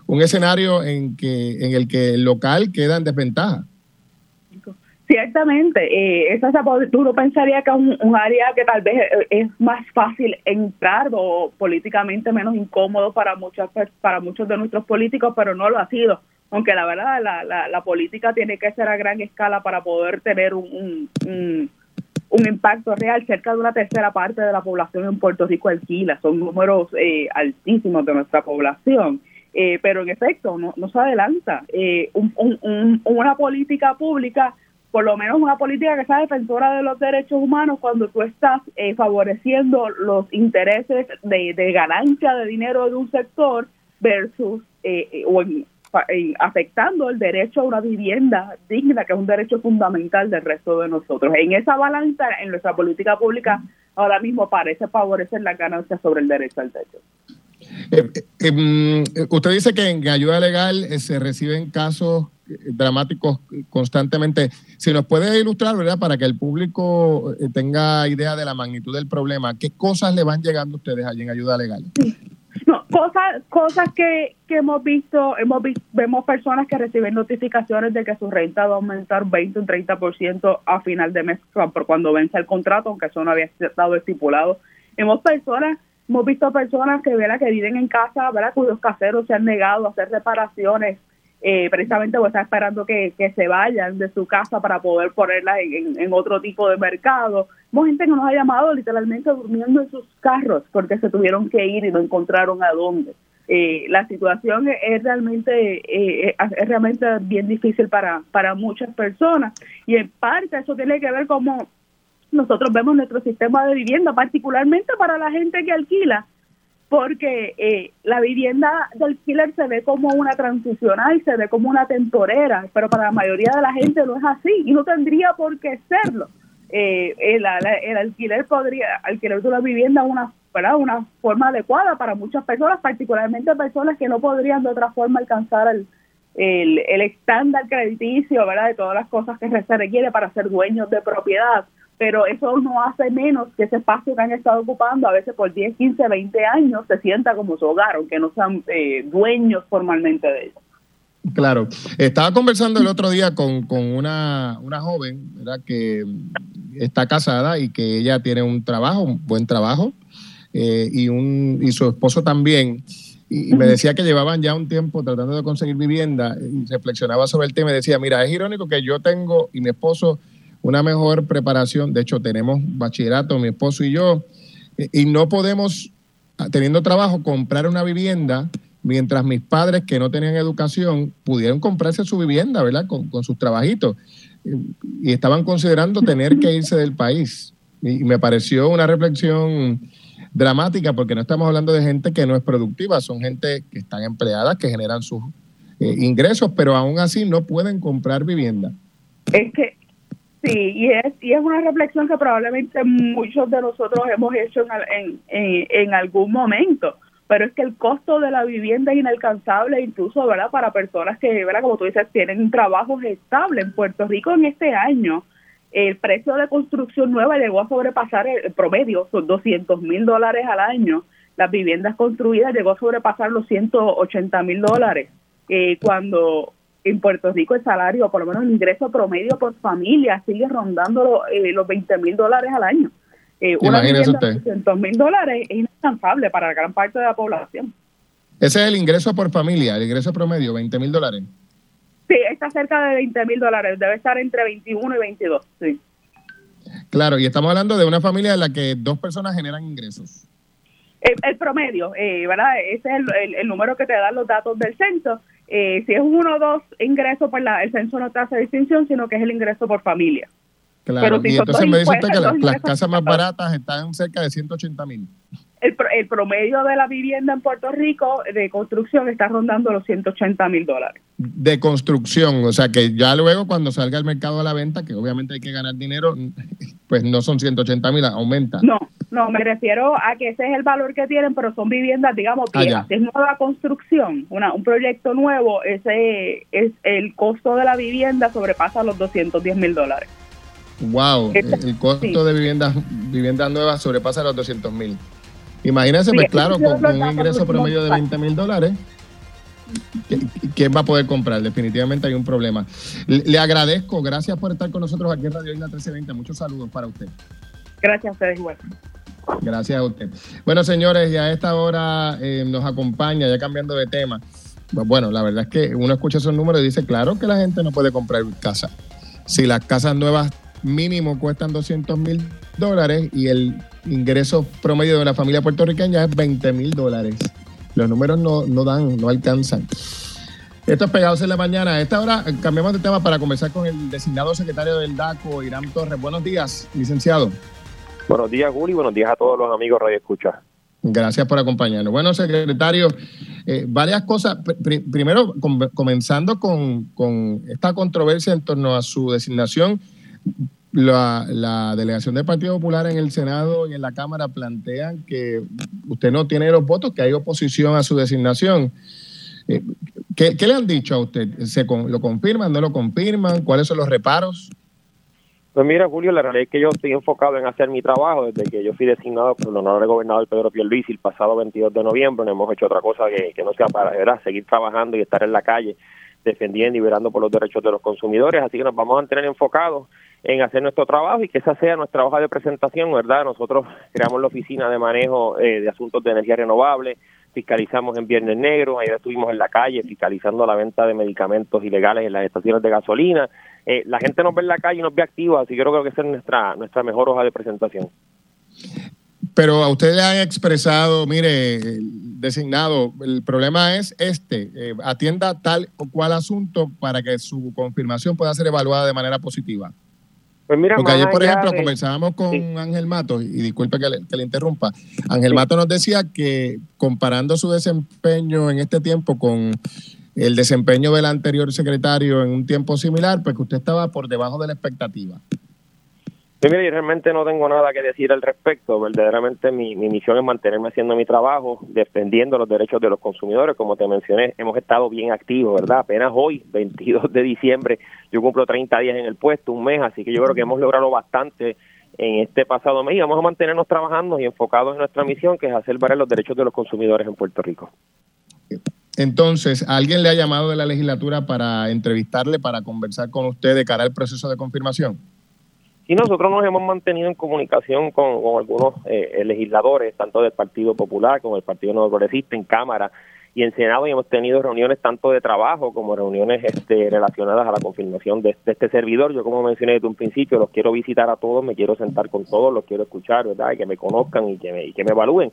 un escenario en, que, en el que el local queda en desventaja. Ciertamente, eh, esa, uno pensaría que es un, área que tal vez es más fácil entrar o políticamente menos incómodo para muchas para muchos de nuestros políticos, pero no lo ha sido aunque la verdad la, la, política tiene que ser a gran escala para poder tener un, un, impacto real. Cerca de una tercera parte de la población en Puerto Rico alquila, son números eh, altísimos de nuestra población. Eh, pero en efecto, no, no se adelanta. Eh, una política pública, por lo menos una política que sea defensora de los derechos humanos, cuando tú estás favoreciendo los intereses de, de ganancia de dinero de un sector versus o en, eh, afectando el derecho a una vivienda digna, que es un derecho fundamental del resto de nosotros. En esa balanza, en nuestra política pública, ahora mismo parece favorecer la ganancia sobre el derecho al techo. Eh, eh, mm, usted dice que en ayuda legal se reciben casos dramáticos constantemente. Si nos puede ilustrar, ¿verdad? Para que el público tenga idea de la magnitud del problema, ¿qué cosas le van llegando a ustedes allí en ayuda legal? No, cosas cosas que, que hemos visto, hemos visto, vemos personas que reciben notificaciones de que su renta va a aumentar 20 o 30% a final de mes por cuando vence el contrato, aunque eso no había estado estipulado. Hemos personas, hemos visto personas que, ¿verdad? que viven en casa, ¿verdad? cuyos caseros se han negado a hacer reparaciones eh, precisamente pues está esperando que, se vayan de su casa para poder ponerlas en, otro tipo de mercado. Hemos gente que nos ha llamado literalmente durmiendo en sus carros porque se tuvieron que ir y no encontraron a dónde. Eh, la situación es realmente eh, es realmente bien difícil para, para muchas personas y en parte eso tiene que ver como nosotros vemos nuestro sistema de vivienda, particularmente para la gente que alquila porque eh, la vivienda del alquiler se ve como una transicional, se ve como una temporera, pero para la mayoría de la gente no es así y no tendría por qué serlo. Eh, el, alquiler podría, alquiler de una vivienda una, una forma adecuada para muchas personas, particularmente personas que no podrían de otra forma alcanzar el, el, el estándar crediticio, ¿verdad? De todas las cosas que se requiere para ser dueños de propiedad pero eso no hace menos que ese espacio que han estado ocupando a veces por 10, 15, 20 años se sienta como su hogar, aunque no sean eh, dueños formalmente de eso. Claro, estaba conversando el otro día con, una, una joven ¿verdad? que está casada y que ella tiene un trabajo, un buen trabajo, eh, y, un, y su esposo también. Y, me decía que llevaban ya un tiempo tratando de conseguir vivienda y reflexionaba sobre el tema y decía, mira, es irónico que yo tengo y mi esposo una mejor preparación. De hecho, tenemos bachillerato, mi esposo y yo, y no podemos, teniendo trabajo, comprar una vivienda mientras mis padres que no tenían educación pudieron comprarse su vivienda, ¿verdad? Con, sus trabajitos. Y estaban considerando tener que irse del país. Y me pareció una reflexión dramática porque no estamos hablando de gente que no es productiva, son gente que están empleadas, que generan sus eh, ingresos, pero aún así no pueden comprar vivienda. Es que Sí, y es, y es una reflexión que probablemente muchos de nosotros hemos hecho en, en, en, algún momento, pero es que el costo de la vivienda es inalcanzable incluso verdad para personas que, ¿verdad? como tú dices, tienen trabajos estables. En Puerto Rico en este año el precio de construcción nueva llegó a sobrepasar el promedio, son 200 mil dólares al año. Las viviendas construidas llegó a sobrepasar los 180 mil dólares. Eh, cuando en Puerto Rico el salario, por lo menos el ingreso promedio por familia, sigue rondando eh, los 20 mil dólares al año. Eh, una vivienda de 200 mil dólares es inalcanzable para gran parte de la población. Ese es el ingreso por familia, el ingreso promedio, 20 mil dólares. Sí, está cerca de 20 mil dólares, debe estar entre 21 y 22, sí. Claro, y estamos hablando de una familia en la que dos personas generan ingresos. El, promedio, eh, ¿verdad? Ese es el, el, número que te dan los datos del censo eh, si es uno o dos ingresos, pues la, el censo no te hace distinción, sino que es el ingreso por familia. Claro, y entonces me dice usted que las, casas más baratas están cerca de 180 mil. El, el, promedio de la vivienda en Puerto Rico de construcción está rondando los 180 mil dólares. De construcción, o sea que ya luego cuando salga al mercado a la venta, que obviamente hay que ganar dinero, pues no son 180 mil, aumenta. No, no, me refiero a que ese es el valor que tienen, pero son viviendas, digamos, ah, viejas. es nueva construcción, una, un proyecto nuevo, ese es el costo de la vivienda sobrepasa los 210 mil dólares. Wow, el, costo de viviendas viviendas nuevas sobrepasa los 200 mil. Imagínense, pues claro, con, un ingreso promedio de 20 mil dólares, ¿quién va a poder comprar? Definitivamente hay un problema. Le, agradezco, gracias por estar con nosotros aquí en Radio Isla 1320. Muchos saludos para usted. Gracias a ustedes igual. Gracias a usted. Bueno, señores, ya a esta hora eh, nos acompaña, ya cambiando de tema. Bueno, la verdad es que uno escucha esos números y dice, claro que la gente no puede comprar casa. Si las casas nuevas mínimo cuestan 200 mil dólares y el ingreso promedio de una familia puertorriqueña es 20 mil dólares. Los números no, no dan, no alcanzan. Esto es Pegados en la Mañana. A esta hora cambiamos de tema para conversar con el designado secretario del DACO, Irán Torres. Buenos días, licenciado. Buenos días, Juli. Buenos días a todos los amigos Radio Escucha. Gracias por acompañarnos. Bueno, secretario, eh, varias cosas. primero, comenzando con, esta controversia en torno a su designación, la, delegación del Partido Popular en el Senado y en la Cámara plantean que usted no tiene los votos, que hay oposición a su designación. Eh, ¿Qué, le han dicho a usted? ¿Se ¿Lo confirman, no lo confirman? ¿Cuáles son los reparos? Pues mira, Julio, la realidad es que yo estoy enfocado en hacer mi trabajo desde que yo fui designado por el honorable gobernador Pedro Pierluisi el pasado 22 de noviembre. No hemos hecho otra cosa que, no sea para seguir trabajando y estar en la calle defendiendo y liberando por los derechos de los consumidores. Así que nos vamos a mantener enfocados en hacer nuestro trabajo y que esa sea nuestra hoja de presentación, ¿verdad? Nosotros creamos la oficina de manejo eh, de asuntos de energía renovable, fiscalizamos en Viernes Negro, ayer estuvimos en la calle fiscalizando la venta de medicamentos ilegales en las estaciones de gasolina. Eh, la gente nos ve en la calle y nos ve activos, así que yo creo que esa es nuestra, nuestra mejor hoja de presentación. Pero a usted le han expresado, mire, designado, el problema es este, eh, atienda tal o cual asunto para que su confirmación pueda ser evaluada de manera positiva. Pues mira, Porque ayer, por ejemplo, conversábamos con Ángel Mato, y disculpe que le, interrumpa, Ángel Mato nos decía que comparando su desempeño en este tiempo con el desempeño del anterior secretario en un tiempo similar, pues que usted estaba por debajo de la expectativa. Pues mira, yo realmente no tengo nada que decir al respecto. Verdaderamente mi, mi misión es mantenerme haciendo mi trabajo, defendiendo los derechos de los consumidores. Como te mencioné, hemos estado bien activos, ¿verdad? Apenas hoy, [laughs] 22 de diciembre, yo cumplo 30 días en el puesto, un mes, así que yo creo que hemos logrado bastante en este pasado mes y vamos a mantenernos trabajando y enfocados en nuestra misión, que es hacer valer los derechos de los consumidores en Puerto Rico. Entonces, ¿alguien le ha llamado de la legislatura para entrevistarle, para conversar con usted de cara al proceso de confirmación? Y nosotros nos hemos mantenido en comunicación con, algunos eh, legisladores, tanto del Partido Popular como del Partido Nuevo Progresista, en Cámara y en Senado, y hemos tenido reuniones tanto de trabajo como reuniones este, relacionadas a la confirmación de, este servidor. Yo, como mencioné desde un principio, los quiero visitar a todos, me quiero sentar con todos, los quiero escuchar, ¿verdad? Y que me conozcan y que me, y que me evalúen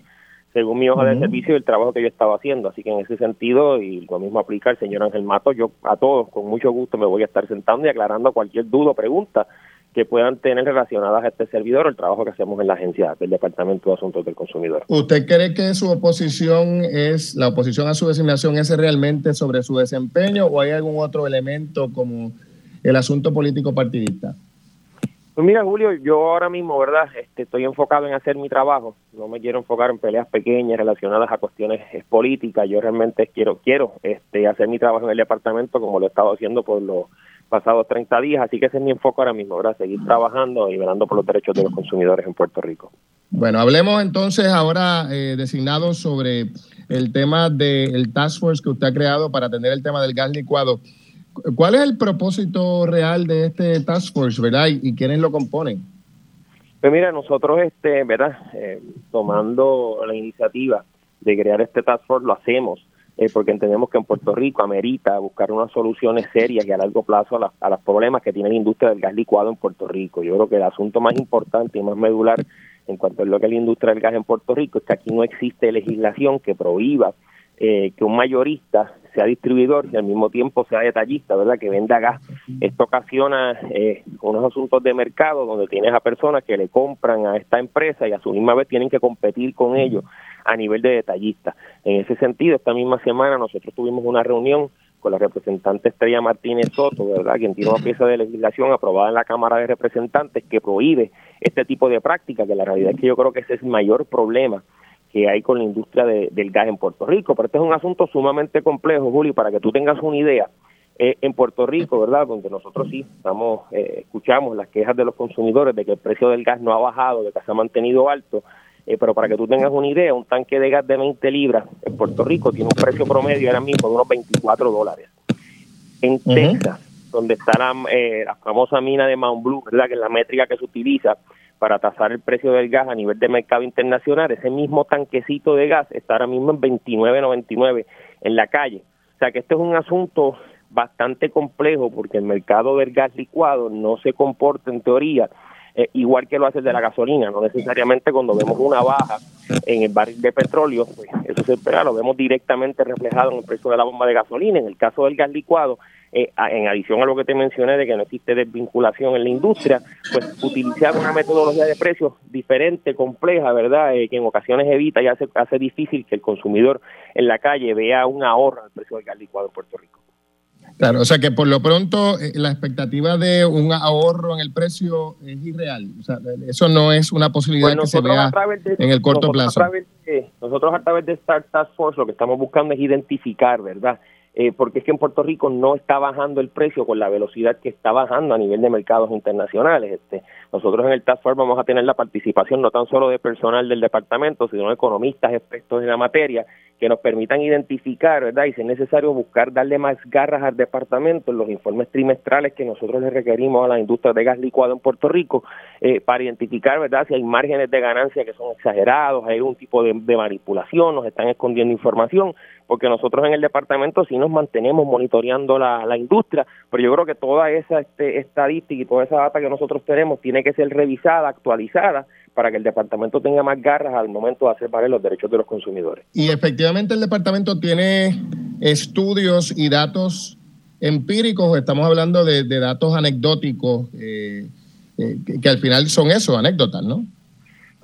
según mi hoja de servicio y el trabajo que yo estaba haciendo. Así que en ese sentido, y lo mismo aplica el señor Ángel Mato, yo a todos con mucho gusto me voy a estar sentando y aclarando cualquier duda o pregunta que puedan tener relacionadas a este servidor el trabajo que hacemos en la agencia del Departamento de Asuntos del Consumidor. ¿Usted cree que su oposición es, la oposición a su designación es realmente sobre su desempeño o hay algún otro elemento como el asunto político partidista? Pues mira, Julio, yo ahora mismo, ¿verdad? Este, estoy enfocado en hacer mi trabajo. No me quiero enfocar en peleas pequeñas relacionadas a cuestiones políticas. Yo realmente quiero quiero este, hacer mi trabajo en el departamento como lo he estado haciendo por los pasados 30 días, así que ese es mi enfoque ahora mismo, ¿verdad? Seguir trabajando y velando por los derechos de los consumidores en Puerto Rico. Bueno, hablemos entonces ahora eh, designado sobre el tema del task force que usted ha creado para atender el tema del gas licuado. ¿Cuál es el propósito real de este task force, verdad? ¿Y, quiénes lo componen? Pues mira, nosotros, este, ¿verdad? Eh, tomando la iniciativa de crear este task force, lo hacemos eh, porque entendemos que en Puerto Rico amerita buscar unas soluciones serias y a largo plazo a, los problemas que tiene la industria del gas licuado en Puerto Rico. Yo creo que el asunto más importante y más medular en cuanto a lo que es la industria del gas en Puerto Rico es que aquí no existe legislación que prohíba eh, que un mayorista sea distribuidor y al mismo tiempo sea detallista, ¿verdad? Que venda gas. Esto ocasiona eh, unos asuntos de mercado donde tienes a personas que le compran a esta empresa y a su misma vez tienen que competir con ellos a nivel de detallista. En ese sentido, esta misma semana nosotros tuvimos una reunión con la representante Estrella Martínez Soto, ¿verdad? quien tiene una pieza de legislación aprobada en la Cámara de Representantes que prohíbe este tipo de prácticas, que la realidad es que yo creo que ese es el mayor problema que hay con la industria del gas en Puerto Rico. Pero este es un asunto sumamente complejo, Juli, para que tú tengas una idea. Eh, en Puerto Rico, ¿verdad? Donde nosotros sí estamos, eh, escuchamos las quejas de los consumidores de que el precio del gas no ha bajado, de que se ha mantenido alto. Eh, pero para que tú tengas una idea, un tanque de gas de 20 libras en Puerto Rico tiene un precio promedio ahora mismo de unos 24 dólares. En Texas, donde está eh, la, famosa mina de Mount Blue, ¿verdad? que es la métrica que se utiliza para tasar el precio del gas a nivel de mercado internacional, ese mismo tanquecito de gas está ahora mismo en 29.99 en la calle. O sea que este es un asunto bastante complejo porque el mercado del gas licuado no se comporta en teoría eh, igual que lo hace el de la gasolina, no necesariamente cuando vemos una baja en el barril de petróleo, pues eso se espera, lo vemos directamente reflejado en el precio de la bomba de gasolina. En el caso del gas licuado, eh, en adición a lo que te mencioné de que no existe desvinculación en la industria, pues utilizar una metodología de precios diferente, compleja, ¿verdad? Eh, que en ocasiones evita y hace, hace difícil que el consumidor en la calle vea un ahorro al precio del gas licuado en Puerto Rico. Claro, o sea que por lo pronto eh, la expectativa de un ahorro en el precio es irreal. O sea, eso no es una posibilidad pues que se vea en el corto plazo. nosotros a través de Start Task Force lo que estamos buscando es identificar, ¿verdad? Eh, porque es que en Puerto Rico no está bajando el precio con la velocidad que está bajando a nivel de mercados internacionales. Este, nosotros en el Task Force vamos a tener la participación no tan solo de personal del departamento, sino de economistas expertos en la materia que nos permitan identificar, ¿verdad? Y si es necesario buscar darle más garras al departamento en los informes trimestrales que nosotros le requerimos a la industria de gas licuado en Puerto Rico eh, para identificar, ¿verdad? Si hay márgenes de ganancia que son exagerados, hay algún tipo de, manipulación, nos están escondiendo información porque nosotros en el departamento sí nos mantenemos monitoreando la, la industria, pero yo creo que toda esa este, estadística y toda esa data que nosotros tenemos tiene que ser revisada, actualizada, para que el departamento tenga más garras al momento de hacer valer los derechos de los consumidores. Y efectivamente el departamento tiene estudios y datos empíricos, estamos hablando de, datos anecdóticos, eh, eh, que, que al final son eso, anécdotas, ¿no?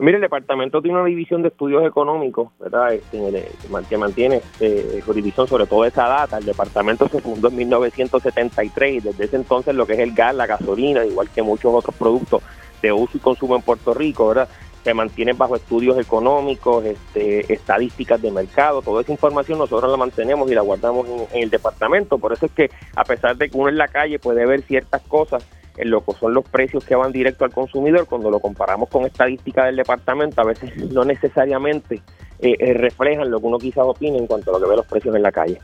Mire, el departamento tiene una división de estudios económicos, ¿verdad? Este, que mantiene este, jurisdicción sobre toda esa data. El departamento se fundó en 1973 y desde ese entonces lo que es el gas, la gasolina, igual que muchos otros productos de uso y consumo en Puerto Rico, ¿verdad? Se mantienen bajo estudios económicos, este, estadísticas de mercado, toda esa información nosotros la mantenemos y la guardamos en el departamento. Por eso es que a pesar de que uno en la calle puede ver ciertas cosas, en lo que son los precios que van directo al consumidor, cuando lo comparamos con estadísticas del departamento, a veces no necesariamente eh, eh, reflejan lo que uno quizás opine en cuanto a lo que ve los precios en la calle.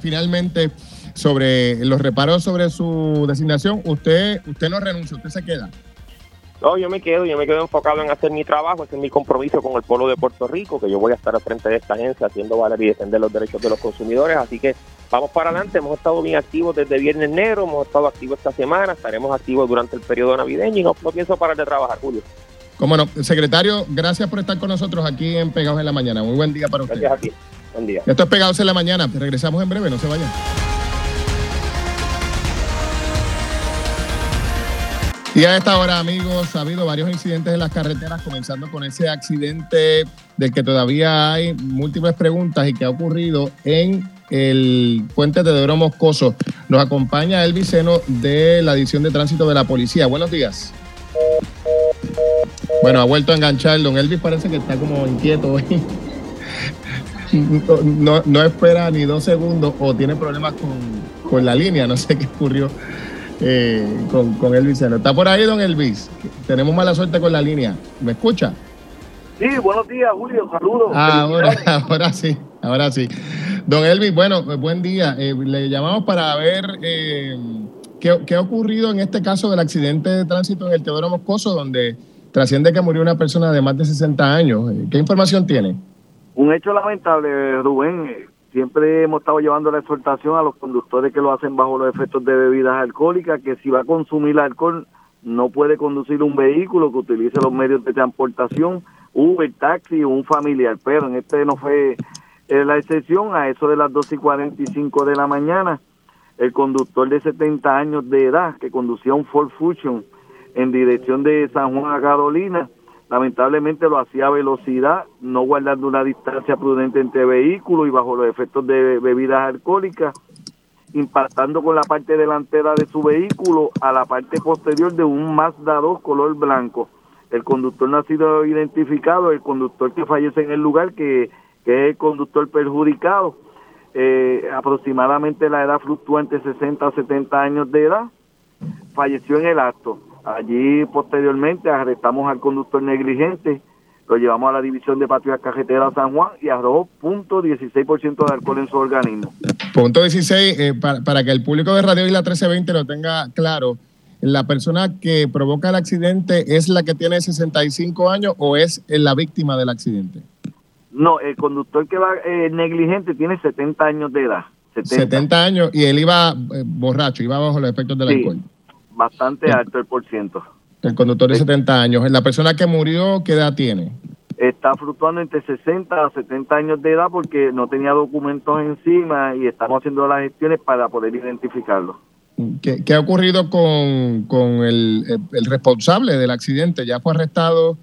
Finalmente, sobre los reparos sobre su designación, usted, usted no renuncia, usted se queda. No, yo me quedo, yo me quedo enfocado en hacer mi trabajo, ese es mi compromiso con el pueblo de Puerto Rico, que yo voy a estar al frente de esta agencia haciendo valer y defender los derechos de los consumidores, así que vamos para adelante, hemos estado bien activos desde Viernes Negro, hemos estado activos esta semana, estaremos activos durante el periodo navideño y no, pienso parar de trabajar, Julio. Cómo no, secretario, gracias por estar con nosotros aquí en Pegados en la Mañana. Muy buen día para usted. Gracias a ti. Buen día. Esto es Pegados en la Mañana. Regresamos en breve, no se vayan. Y a esta hora, amigos, ha habido varios incidentes en las carreteras, comenzando con ese accidente del que todavía hay múltiples preguntas y que ha ocurrido en el puente de Moscoso. Nos acompaña el viceno de la División de Tránsito de la Policía. Buenos días. Bueno, ha vuelto a enganchar. Don Elvis parece que está como inquieto hoy. No, no espera ni dos segundos o tiene problemas con, con la línea. No sé qué ocurrió eh, con, con Elvis ¿Está por ahí, don Elvis? Tenemos mala suerte con la línea. ¿Me escucha? Sí, buenos días, Julio. Saludos. Ah, ahora, [laughs] ahora sí, ahora sí. Don Elvis, bueno, buen día. Eh, le llamamos para ver eh, qué, ha ocurrido en este caso del accidente de tránsito en el Teodoro Moscoso, donde trasciende que murió una persona de más de 60 años. ¿Qué información tiene? Un hecho lamentable, Rubén siempre hemos estado llevando la exhortación a los conductores que lo hacen bajo los efectos de bebidas alcohólicas, que si va a consumir alcohol no puede conducir un vehículo que utilice los medios de transportación, Uber, taxi o un familiar, pero en este no fue eh, la excepción, a eso de las 2 y 45 de la mañana, el conductor de 70 años de edad que conducía un Ford Fusion en dirección de San Juan a Carolina, lamentablemente lo hacía a velocidad, no guardando una distancia prudente entre vehículos y bajo los efectos de bebidas alcohólicas, impactando con la parte delantera de su vehículo a la parte posterior de un Mazda 2 color blanco. El conductor no ha sido identificado, el conductor que fallece en el lugar, que, es el conductor perjudicado, eh, aproximadamente la edad fluctuante 60 a 70 años de edad, falleció en el acto. Allí posteriormente arrestamos al conductor negligente, lo llevamos a la división de patrullas carretera San Juan y arrojó punto .16% de alcohol en su organismo. Punto 16, eh, para, que el público de Radio Isla 1320 lo tenga claro, ¿la persona que provoca el accidente es la que tiene 65 años o es la víctima del accidente? No, el conductor que va eh, negligente tiene 70 años de edad. 70, años y él iba eh, borracho, iba bajo los efectos del alcohol bastante alto el por ciento. El conductor de 70 años. ¿La persona que murió qué edad tiene? Está fluctuando entre 60 a 70 años de edad porque no tenía documentos encima y estamos haciendo las gestiones para poder identificarlo. ¿Qué, ha ocurrido con, con el, responsable del accidente? ¿Ya fue arrestado?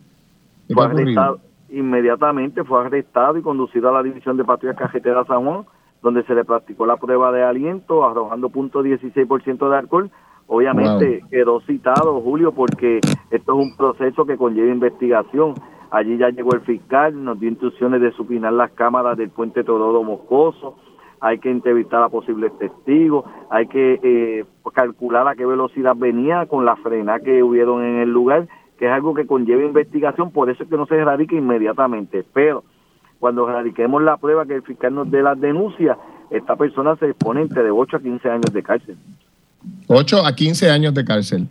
Fue arrestado inmediatamente, fue arrestado y conducido a la División de Patrulla Cajetera San Juan donde se le practicó la prueba de aliento, arrojando punto .16% de alcohol. Obviamente quedó citado, Julio, porque esto es un proceso que conlleva investigación. Allí ya llegó el fiscal, nos dio instrucciones de supinar las cámaras del puente Torodo Moscoso, hay que entrevistar a posibles testigos, hay que eh, calcular a qué velocidad venía con la frena que hubieron en el lugar, que es algo que conlleva investigación, por eso es que no se erradica inmediatamente. Pero cuando erradiquemos la prueba que el fiscal nos dé las denuncias, esta persona se expone entre de 8 a 15 años de cárcel. 8 a 15 años de cárcel.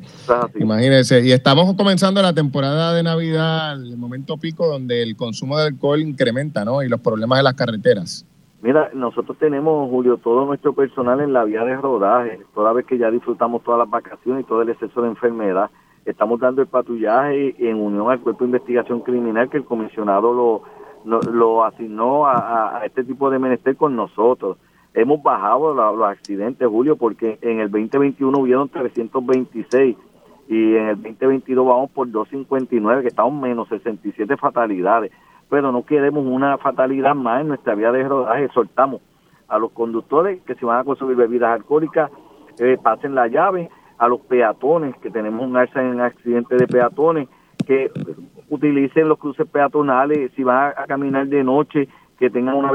Imagínense. Y estamos comenzando la temporada de Navidad, el momento pico donde el consumo de alcohol incrementa, ¿no? Y los problemas de las carreteras. Mira, nosotros tenemos, Julio, todo nuestro personal en la vía de rodaje, toda vez que ya disfrutamos todas las vacaciones y todo el exceso de enfermedad. Estamos dando el patrullaje en unión al Cuerpo de Investigación Criminal que el comisionado lo, lo, asignó a, este tipo de menester con nosotros. Hemos bajado los accidentes, Julio, porque en el 2021 hubieron 326 y en el 2022 vamos por 259, que estamos menos 67 fatalidades. Pero no queremos una fatalidad más en nuestra vía de rodaje. Exhortamos a los conductores que si van a consumir bebidas alcohólicas, eh, pasen la llave, a los peatones, que tenemos un alza en accidentes de peatones, que utilicen los cruces peatonales, si van a, caminar de noche, que tengan una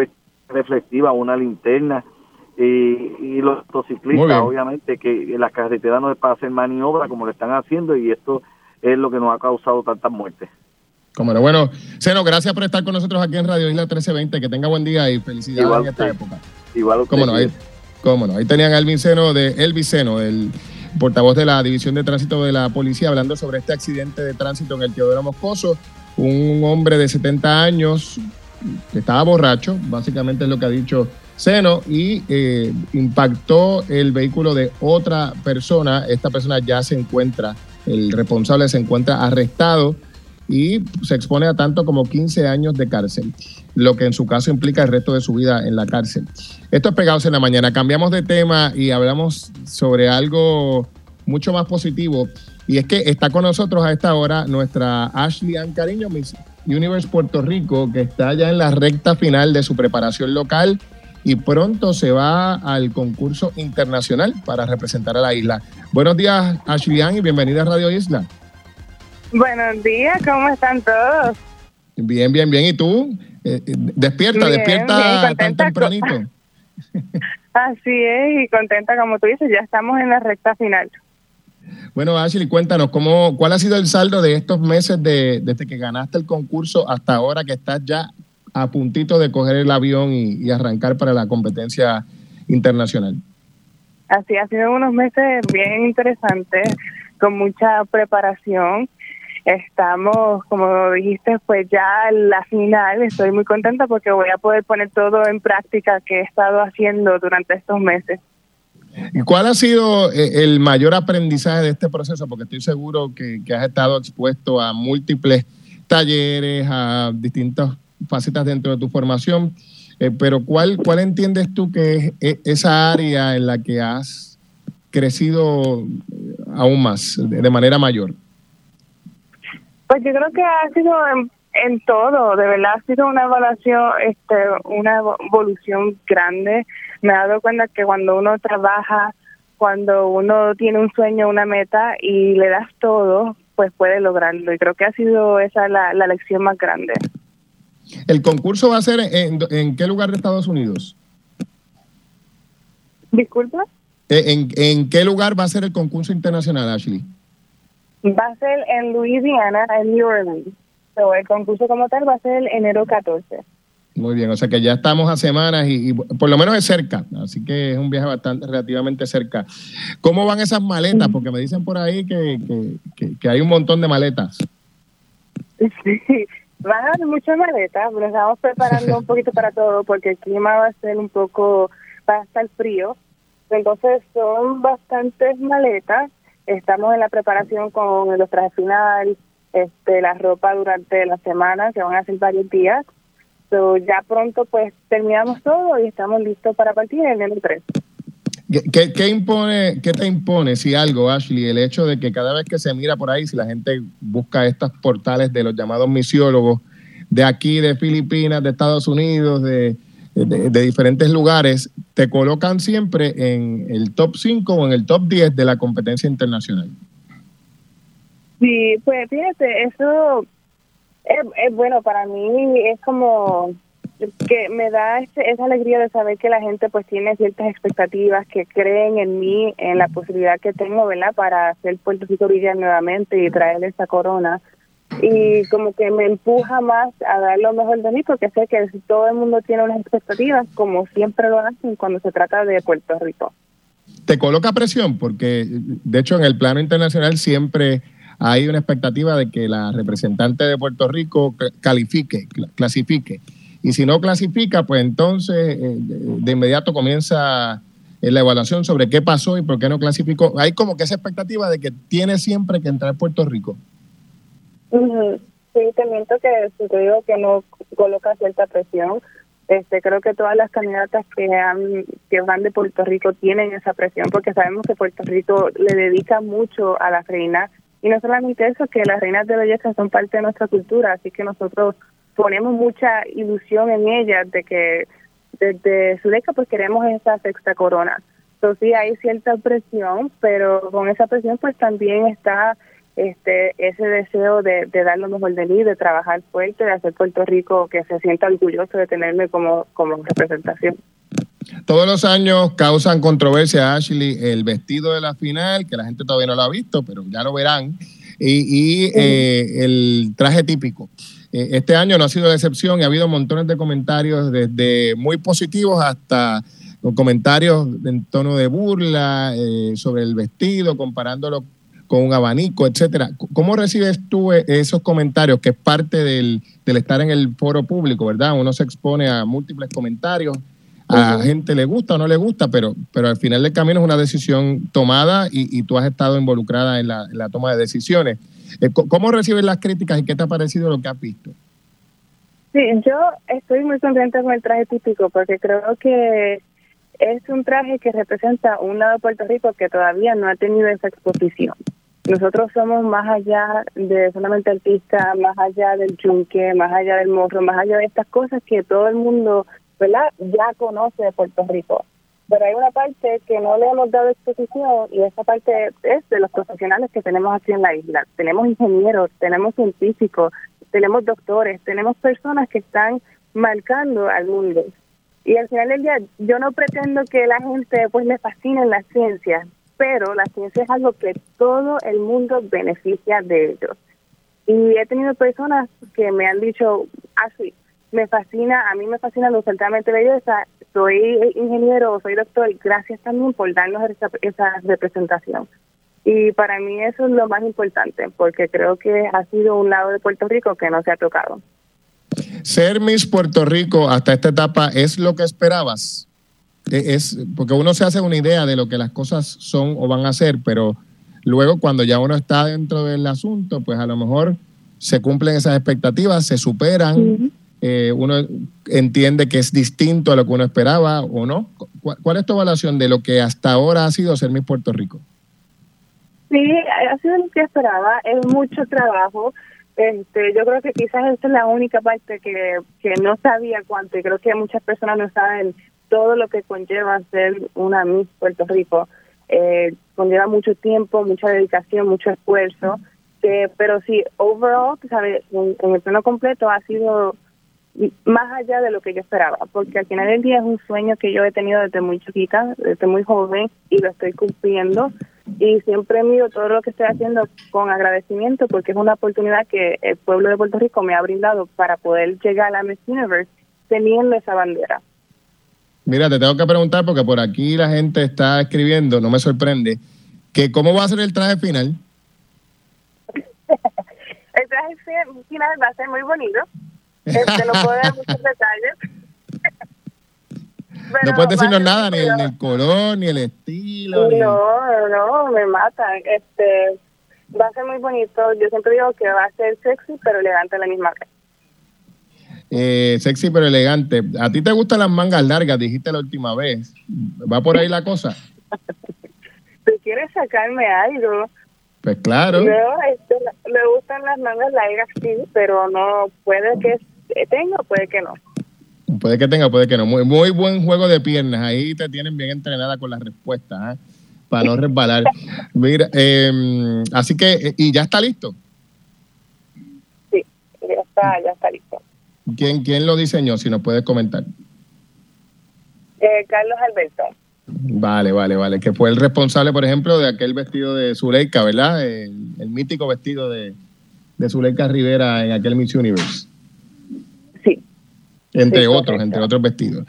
reflectiva, una linterna, y, los motociclistas, obviamente, que las carreteras no es para hacer maniobra como lo están haciendo, y esto es lo que nos ha causado tantas muertes. Cómo no. Bueno, Seno, gracias por estar con nosotros aquí en Radio Isla 1320. Que tenga buen día y felicidades en esta época. Igual cómo no, ahí, cómo no. Ahí tenían a Elvin Seno, de Elvis Seno, el portavoz de la División de Tránsito de la Policía, hablando sobre este accidente de tránsito en el Teodoro Moscoso. Un hombre de 70 años estaba borracho, básicamente es lo que ha dicho Seno, y eh, impactó el vehículo de otra persona. Esta persona ya se encuentra, el responsable se encuentra arrestado y se expone a tanto como 15 años de cárcel, lo que en su caso implica el resto de su vida en la cárcel. Esto es Pegados en la Mañana. Cambiamos de tema y hablamos sobre algo mucho más positivo. Y es que está con nosotros a esta hora nuestra Ashley Ann Cariño, Universe Puerto Rico, que está ya en la recta final de su preparación local y pronto se va al concurso internacional para representar a la isla. Buenos días, Ashley Ann, y bienvenida a Radio Isla. Buenos días, ¿cómo están todos? Bien, bien, bien. ¿Y tú? Eh, eh, despierta, despierta tan tempranito. [laughs] Así es, y contenta como tú dices, ya estamos en la recta final. Bueno, Ashley, cuéntanos, ¿cómo, ¿cuál ha sido el saldo de estos meses de, desde que ganaste el concurso hasta ahora que estás ya a puntito de coger el avión y, arrancar para la competencia internacional? Así, ha sido unos meses bien interesantes, con mucha preparación Estamos, como dijiste, pues ya en la final. Estoy muy contenta porque voy a poder poner todo en práctica que he estado haciendo durante estos meses. ¿Y cuál ha sido eh, el mayor aprendizaje de este proceso? Porque estoy seguro que, has estado expuesto a múltiples talleres, a distintas facetas dentro de tu formación, eh, pero ¿cuál, ¿cuál entiendes tú que es e, esa área en la que has crecido aún más, de manera mayor? Pues yo creo que ha sido en, todo, de verdad ha sido una evaluación, este, una evolución grande. Me he dado cuenta que cuando uno trabaja, cuando uno tiene un sueño, una meta y le das todo, pues puede lograrlo. Y creo que ha sido esa la, la lección más grande. ¿El concurso va a ser en, en qué lugar de Estados Unidos? Disculpa. ¿En, ¿En qué lugar va a ser el concurso internacional, Ashley? Va a ser en Louisiana, en New Orleans. el concurso como tal va a ser el enero 14. Muy bien, o sea que ya estamos a semanas y, por lo menos es cerca, así que es un viaje bastante relativamente cerca. ¿Cómo van esas maletas? Porque me dicen por ahí que, que, hay un montón de maletas. Sí, van a haber muchas maletas, pero estamos preparando un poquito para todo porque el clima va a ser un poco, va a estar frío. Entonces son bastantes maletas Estamos en la preparación con los trajes final, este, la ropa durante la semana, que van a ser varios días. So, ya pronto pues terminamos todo y estamos listos para partir en el 3. ¿Qué, ¿Qué, impone, ¿Qué te impone, si algo, Ashley, el hecho de que cada vez que se mira por ahí, si la gente busca estos portales de los llamados misiólogos de aquí, de Filipinas, de Estados Unidos, de de, diferentes lugares, te colocan siempre en el top 5 o en el top 10 de la competencia internacional. Sí, pues fíjate, eso es, bueno para mí, es como que me da esa alegría de saber que la gente pues tiene ciertas expectativas, que creen en mí, en la posibilidad que tengo, ¿verdad? Para hacer Puerto Rico brillar nuevamente y traer esa corona y como que me empuja más a dar lo mejor de mí porque sé que todo el mundo tiene unas expectativas como siempre lo hacen cuando se trata de Puerto Rico. Te coloca presión porque de hecho en el plano internacional siempre hay una expectativa de que la representante de Puerto Rico califique, clasifique. Y si no clasifica, pues entonces eh, de inmediato comienza eh, la evaluación sobre qué pasó y por qué no clasificó. Hay como que esa expectativa de que tiene siempre que entrar Puerto Rico. Sí, te miento que si te digo que no coloca cierta presión, este, creo que todas las candidatas que han que van de Puerto Rico tienen esa presión porque sabemos que Puerto Rico le dedica mucho a las reinas y no solamente eso, que las reinas de belleza son parte de nuestra cultura, así que nosotros ponemos mucha ilusión en ellas de que desde Sudeca pues queremos esa sexta corona. Entonces sí hay cierta presión, pero con esa presión pues también está este ese deseo de, dar lo mejor de mí, de trabajar fuerte, de hacer Puerto Rico que se sienta orgulloso de tenerme como, como representación. Todos los años causan controversia, Ashley, el vestido de la final, que la gente todavía no lo ha visto, pero ya lo verán, y, eh, el traje típico. Eh, este año no ha sido de excepción y ha habido montones de comentarios, desde muy positivos hasta comentarios en tono de burla eh, sobre el vestido, comparándolo con un abanico, etcétera. ¿Cómo recibes tú e-, esos comentarios, que es parte del, estar en el foro público, verdad? Uno se expone a múltiples comentarios, a gente le gusta o no le gusta, pero, pero al final del camino es una decisión tomada y, tú has estado involucrada en la, toma de decisiones. Eh, ¿Cómo recibes las críticas y qué te ha parecido lo que has visto? Sí, yo estoy muy contenta con el traje típico porque creo que es un traje que representa un lado de Puerto Rico que todavía no ha tenido esa exposición. Nosotros somos más allá de solamente artistas, más allá del chunque, más allá del morro, más allá de estas cosas que todo el mundo ¿verdad? ya conoce Puerto Rico. Pero hay una parte que no le hemos dado exposición y esa parte es de los profesionales que tenemos aquí en la isla. Tenemos ingenieros, tenemos científicos, tenemos doctores, tenemos personas que están marcando al mundo. Y al final del día, yo no pretendo que la gente pues le fascine la ciencia, pero la ciencia es algo que todo el mundo beneficia de ellos. Y he tenido personas que me han dicho, así, me fascina, a mí me fascina lo de belleza, soy ingeniero, soy doctor, gracias también por darnos esa, esa representación. Y para mí eso es lo más importante, porque creo que ha sido un lado de Puerto Rico que no se ha tocado. Ser Miss Puerto Rico hasta esta etapa es lo que esperabas. E, es porque uno se hace una idea de lo que las cosas son o van a ser, pero luego cuando ya uno está dentro del asunto, pues a lo mejor se cumplen esas expectativas, se superan, eh, uno entiende que es distinto a lo que uno esperaba o no. ¿Cuál, es tu evaluación de lo que hasta ahora ha sido ser Miss Puerto Rico? Sí, ha sido lo que esperaba, es mucho trabajo, este, yo creo que quizás esa es la única parte que, que no sabía cuánto y creo que muchas personas no saben todo lo que conlleva ser una Miss Puerto Rico. Eh, conlleva mucho tiempo, mucha dedicación, mucho esfuerzo, eh, pero sí, overall, ¿sabes? En, el plano completo ha sido más allá de lo que yo esperaba, porque al final del día es un sueño que yo he tenido desde muy chiquita, desde muy joven, y lo estoy cumpliendo y siempre miro todo lo que estoy haciendo con agradecimiento porque es una oportunidad que el pueblo de Puerto Rico me ha brindado para poder llegar a la Miss Universe teniendo esa bandera. Mira, te tengo que preguntar porque por aquí la gente está escribiendo, no me sorprende, que cómo va a ser el traje final. [laughs] el traje final va a ser muy bonito. Este, no puedo dar muchos detalles [laughs] no puedes decirnos nada, ni el, color, ni el estilo. No, no, me matan. Este, va a ser muy bonito. Yo siempre digo que va a ser sexy, pero elegante a la misma vez. Eh, sexy pero elegante. ¿A ti te gustan las mangas largas? Dijiste la última vez. ¿Va por ahí la cosa? [laughs] ¿Tú quieres sacarme algo? Pues claro. No, este, me gustan las mangas largas, sí, pero no puede que tenga, puede que no. Puede que tenga, puede que no. Muy, muy buen juego de piernas. Ahí te tienen bien entrenada con las respuestas, ¿ah? para no resbalar. Mira, em, así que, ¿y ya está listo? Sí, ya está, ya está listo. ¿Quién, quién lo diseñó? Si nos puedes comentar. Eh, Carlos Alberto. Vale, vale, vale. Que fue el responsable, por ejemplo, de aquel vestido de Zuleika, ¿verdad? El, mítico vestido de, de Zuleika Rivera en aquel Miss Universe. Sí. Entre otros, entre otros vestidos.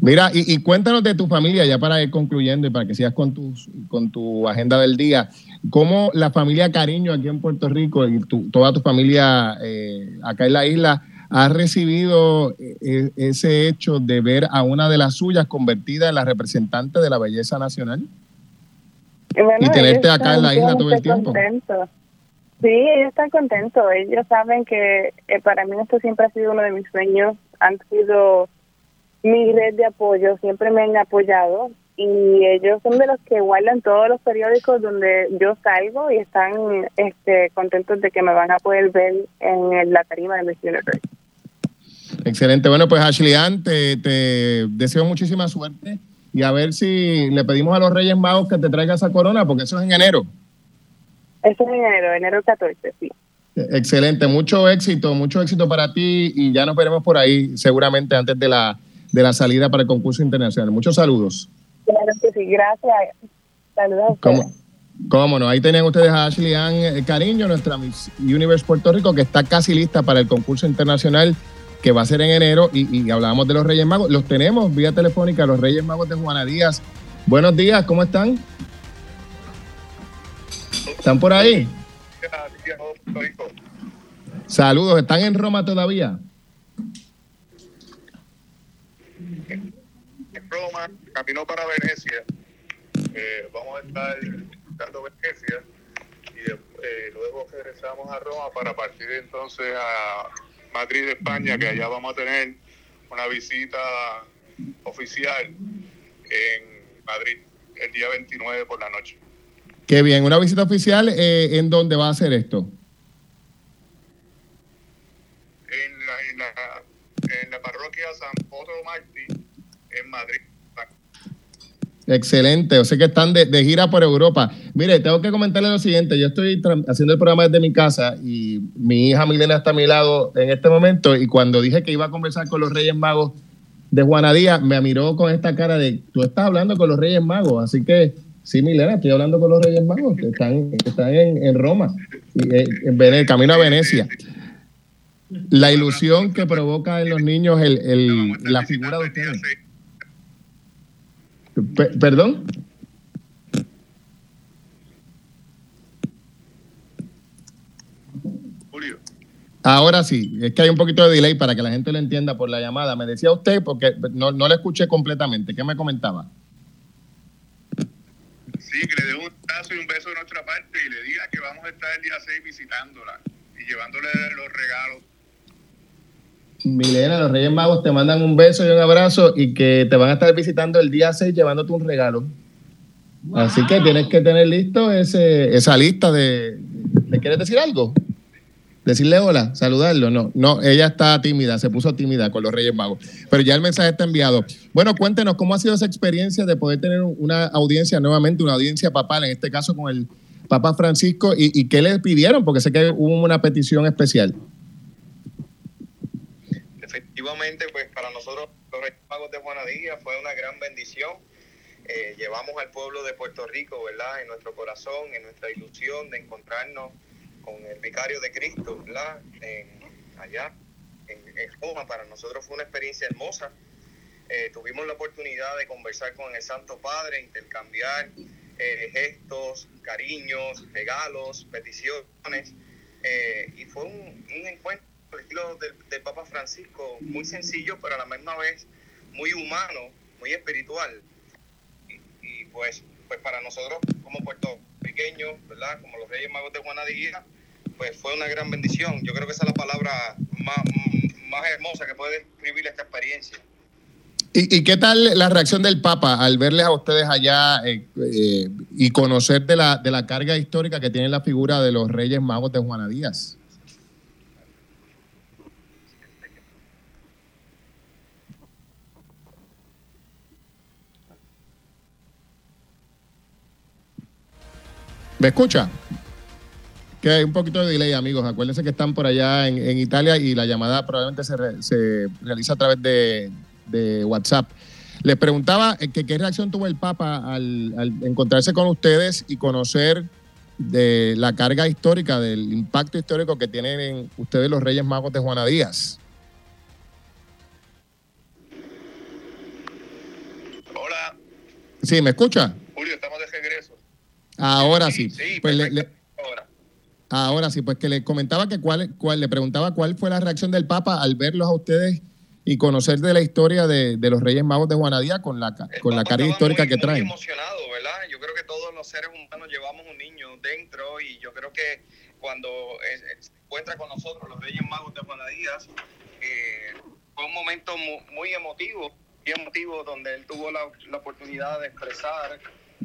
Mira, y, cuéntanos de tu familia, ya para ir concluyendo y para que sigas con, tus, con tu agenda del día. ¿Cómo la familia Cariño aquí en Puerto Rico y toda tu familia eh, acá en la isla ha recibido eh, eh, ese hecho de ver a una de las suyas convertida en la representante de la belleza nacional? y tenerte acá en la isla todo el tiempo. Sí, ellos están contentos. Ellos saben que eh, para mí esto siempre ha sido uno de mis sueños. Han sido mi red de apoyo, siempre me han apoyado y ellos son de los que guardan todos los periódicos donde yo salgo y están este, contentos de que me van a poder ver en la tarima de Miss Universe. Excelente. Bueno, pues Ashley Ann, te, deseo muchísima suerte y a ver si le pedimos a los Reyes Magos que te traiga esa corona, porque eso es en enero. Eso es en enero, enero 14, sí. Excelente, mucho éxito, mucho éxito para ti y ya nos veremos por ahí seguramente antes de la, de la salida para el concurso internacional. Muchos saludos. Claro que sí, gracias. Saludos ¿Cómo? ¿Cómo no? Ahí tenían ustedes a Ashley Ann eh, Cariño, nuestra Miss Universe Puerto Rico, que está casi lista para el concurso internacional que va a ser en enero, y, hablábamos de los Reyes Magos. Los tenemos vía telefónica, los Reyes Magos de Juana Díaz. Buenos días, ¿cómo están? ¿Están por ahí? Saludos, ¿están en Roma todavía? En Roma, camino para Venecia. Eh, vamos a estar dando Venecia y eh, luego regresamos a Roma para partir entonces a Madrid, España, que allá vamos a tener una visita oficial en Madrid el día 29 por la noche. Qué bien, una visita oficial, eh, ¿en dónde va a ser esto? En la, en en parroquia San Pedro Martí, en Madrid. Excelente, yo sé que están de, gira por Europa. Mire, tengo que comentarle lo siguiente, yo estoy haciendo el programa desde mi casa y mi hija Milena está a mi lado en este momento y cuando dije que iba a conversar con los Reyes Magos de Juana Díaz, me miró con esta cara de, tú estás hablando con los Reyes Magos, así que sí, Milena, estoy hablando con los Reyes Magos, que están, están en, Roma, eh, en, el camino a Venecia. La ilusión que provoca en los niños el, la figura de ustedes. ¿Perdón? Ahora sí, es que hay un poquito de delay para que la gente lo entienda por la llamada. Me decía usted, porque no, no le escuché completamente, ¿qué me comentaba? Sí, que le dé un abrazo y un beso de nuestra parte y le diga que vamos a estar el día 6 visitándola y llevándole los regalos Milena, los Reyes Magos te mandan un beso y un abrazo y que te van a estar visitando el día 6 llevándote un regalo. Así que tienes que tener listo ese, esa lista de... ¿Le quieres decir algo? Decirle hola, saludarlo. No, no, ella está tímida, se puso tímida con los Reyes Magos. Pero ya el mensaje está enviado. Bueno, cuéntenos cómo ha sido esa experiencia de poder tener una audiencia nuevamente, una audiencia papal, en este caso con el Papa Francisco, y, y qué le pidieron, porque sé que hubo una petición especial efectivamente, pues para nosotros los Reyes Magos de Juanadía fue una gran bendición. Eh, llevamos al pueblo de Puerto Rico, ¿verdad? En nuestro corazón, en nuestra ilusión de encontrarnos con el vicario de Cristo, ¿verdad? allá en, Roma. Para nosotros fue una experiencia hermosa. Eh, tuvimos la oportunidad de conversar con el Santo Padre, intercambiar eh, gestos, cariños, regalos, peticiones. y fue un encuentro el estilo del, Papa Francisco, muy sencillo, pero a la misma vez muy humano, muy espiritual. Y, pues, pues para nosotros como puertorriqueños, ¿verdad? Como los Reyes Magos de Juanadía, pues fue una gran bendición. Yo creo que esa es la palabra más, más hermosa que puede describir esta experiencia. ¿Y, qué tal la reacción del Papa al verles a ustedes allá eh, eh, y conocer de la, de la carga histórica que tiene la figura de los Reyes Magos de Juana ¿Me escucha? Que hay un poquito de delay, amigos. Acuérdense que están por allá en, Italia y la llamada probablemente se, realiza a través de, WhatsApp. Les preguntaba eh, que qué reacción tuvo el Papa al, encontrarse con ustedes y conocer de la carga histórica, del impacto histórico que tienen ustedes los Reyes Magos de Juana Díaz. Hola. Sí, ¿me escucha? Julio, estamos de regreso. Ahora sí. pues ahora. sí, pues que le comentaba que cuál, cuál, le preguntaba cuál fue la reacción del Papa al verlos a ustedes y conocer de la historia de, los Reyes Magos de Juanadía con la, con la carga histórica que traen. Emocionado, ¿verdad? Yo creo que todos los seres humanos llevamos un niño dentro y yo creo que cuando se encuentra con nosotros los Reyes Magos de Juanadías, eh, fue un momento muy, emotivo, muy emotivo donde él tuvo la, la oportunidad de expresar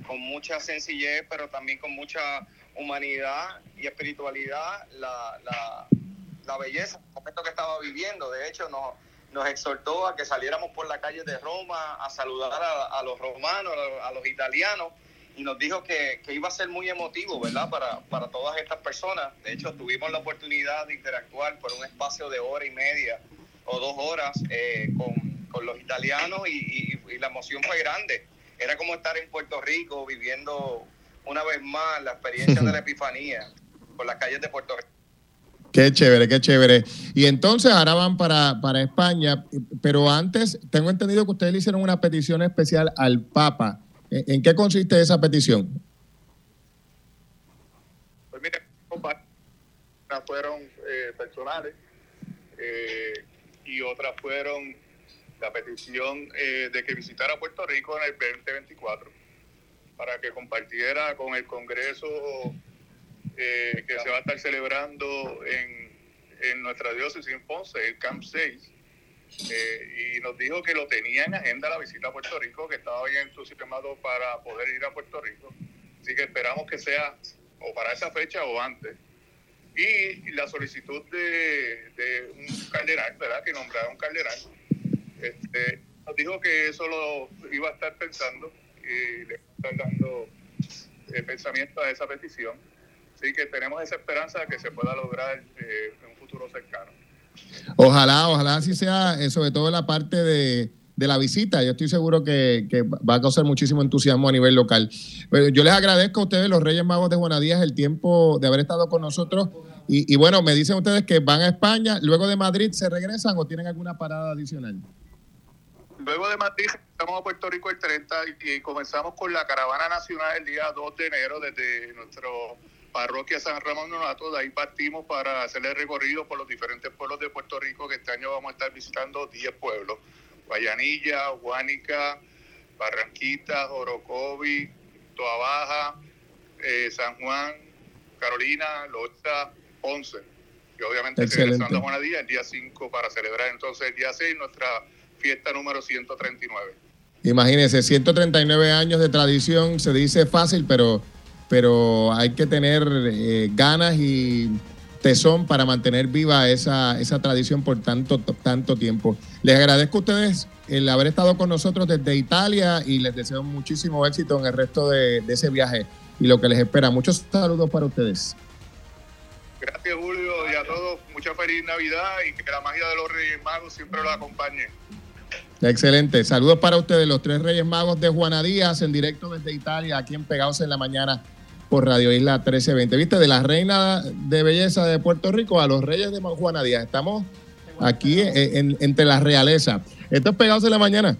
con mucha sencillez, pero también con mucha humanidad y espiritualidad la, la, la belleza, el momento que estaba viviendo. De hecho, nos, nos exhortó a que saliéramos por la calle de Roma a saludar a, los romanos, a, los italianos, y nos dijo que, que, iba a ser muy emotivo, ¿verdad?, para, para todas estas personas. De hecho, tuvimos la oportunidad de interactuar por un espacio de hora y media o dos horas eh, con, con, los italianos y, y, y la emoción fue grande era como estar en Puerto Rico viviendo una vez más la experiencia de la [laughs] Epifanía por las calles de Puerto Rico. Qué chévere, qué chévere. Y entonces ahora van para, para España, pero antes tengo entendido que ustedes le hicieron una petición especial al Papa. ¿En, qué consiste esa petición? Pues mire, unas fueron eh, personales eh, y otras fueron la petición eh, de que visitara Puerto Rico en el 2024 para que compartiera con el Congreso eh, que se va a estar celebrando en, en nuestra diócesis en Ponce, el Camp 6. Eh, y nos dijo que lo tenía en agenda la visita a Puerto Rico, que estaba bien entusiasmado para poder ir a Puerto Rico. Así que esperamos que sea o para esa fecha o antes. Y la solicitud de, un cardenal, ¿verdad? Que nombrara un cardenal este, nos dijo que eso lo iba a estar pensando y le estar dando eh, pensamiento a esa petición. Así que tenemos esa esperanza de que se pueda lograr eh, en un futuro cercano. Ojalá, ojalá así sea, eh, sobre todo la parte de, de la visita. Yo estoy seguro que, que, va a causar muchísimo entusiasmo a nivel local. Pero yo les agradezco a ustedes, los Reyes Magos de Buenadías, el tiempo de haber estado con nosotros. Y, y bueno, me dicen ustedes que van a España, luego de Madrid se regresan o tienen alguna parada adicional. Luego de Madrid, estamos a Puerto Rico el 30 y comenzamos con la caravana nacional el día 2 de enero desde nuestro parroquia San Ramón Nonato. De ahí partimos para hacer el recorrido por los diferentes pueblos de Puerto Rico, que este año vamos a estar visitando 10 pueblos. Guayanilla, Huánica, Barranquita, Orocovi, Toa Baja, eh, San Juan, Carolina, Locha, Ponce. Y obviamente regresando a Juanadía el día 5 para celebrar entonces el día 6 nuestra fiesta número 139. Imagínense, 139 años de tradición, se dice fácil, pero, pero hay que tener eh, ganas y tesón para mantener viva esa, esa tradición por tanto, tanto tiempo. Les agradezco a ustedes el haber estado con nosotros desde Italia y les deseo muchísimo éxito en el resto de, de ese viaje y lo que les espera. Muchos saludos para ustedes. Gracias Julio y a todos, mucha feliz Navidad y que la magia de los Reyes Magos siempre los acompañe. Excelente. Saludos para ustedes, los tres Reyes Magos de Juana Díaz, en directo desde Italia, aquí en Pegados en la Mañana por Radio Isla 1320. ¿Viste? De la reina de belleza de Puerto Rico a los Reyes de Juana Díaz. Estamos aquí entre la realeza. Esto es Pegados en la Mañana.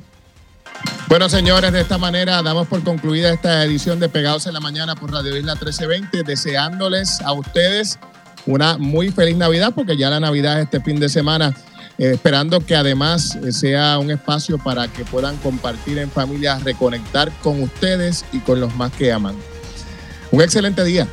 Bueno, señores, de esta manera damos por concluida esta edición de Pegados en la Mañana por Radio Isla 1320, deseándoles a ustedes una muy feliz Navidad, porque ya la Navidad es este fin de semana. Eh, esperando que además eh, sea un espacio para que puedan compartir en familia, reconectar con ustedes y con los más que aman. Un excelente día.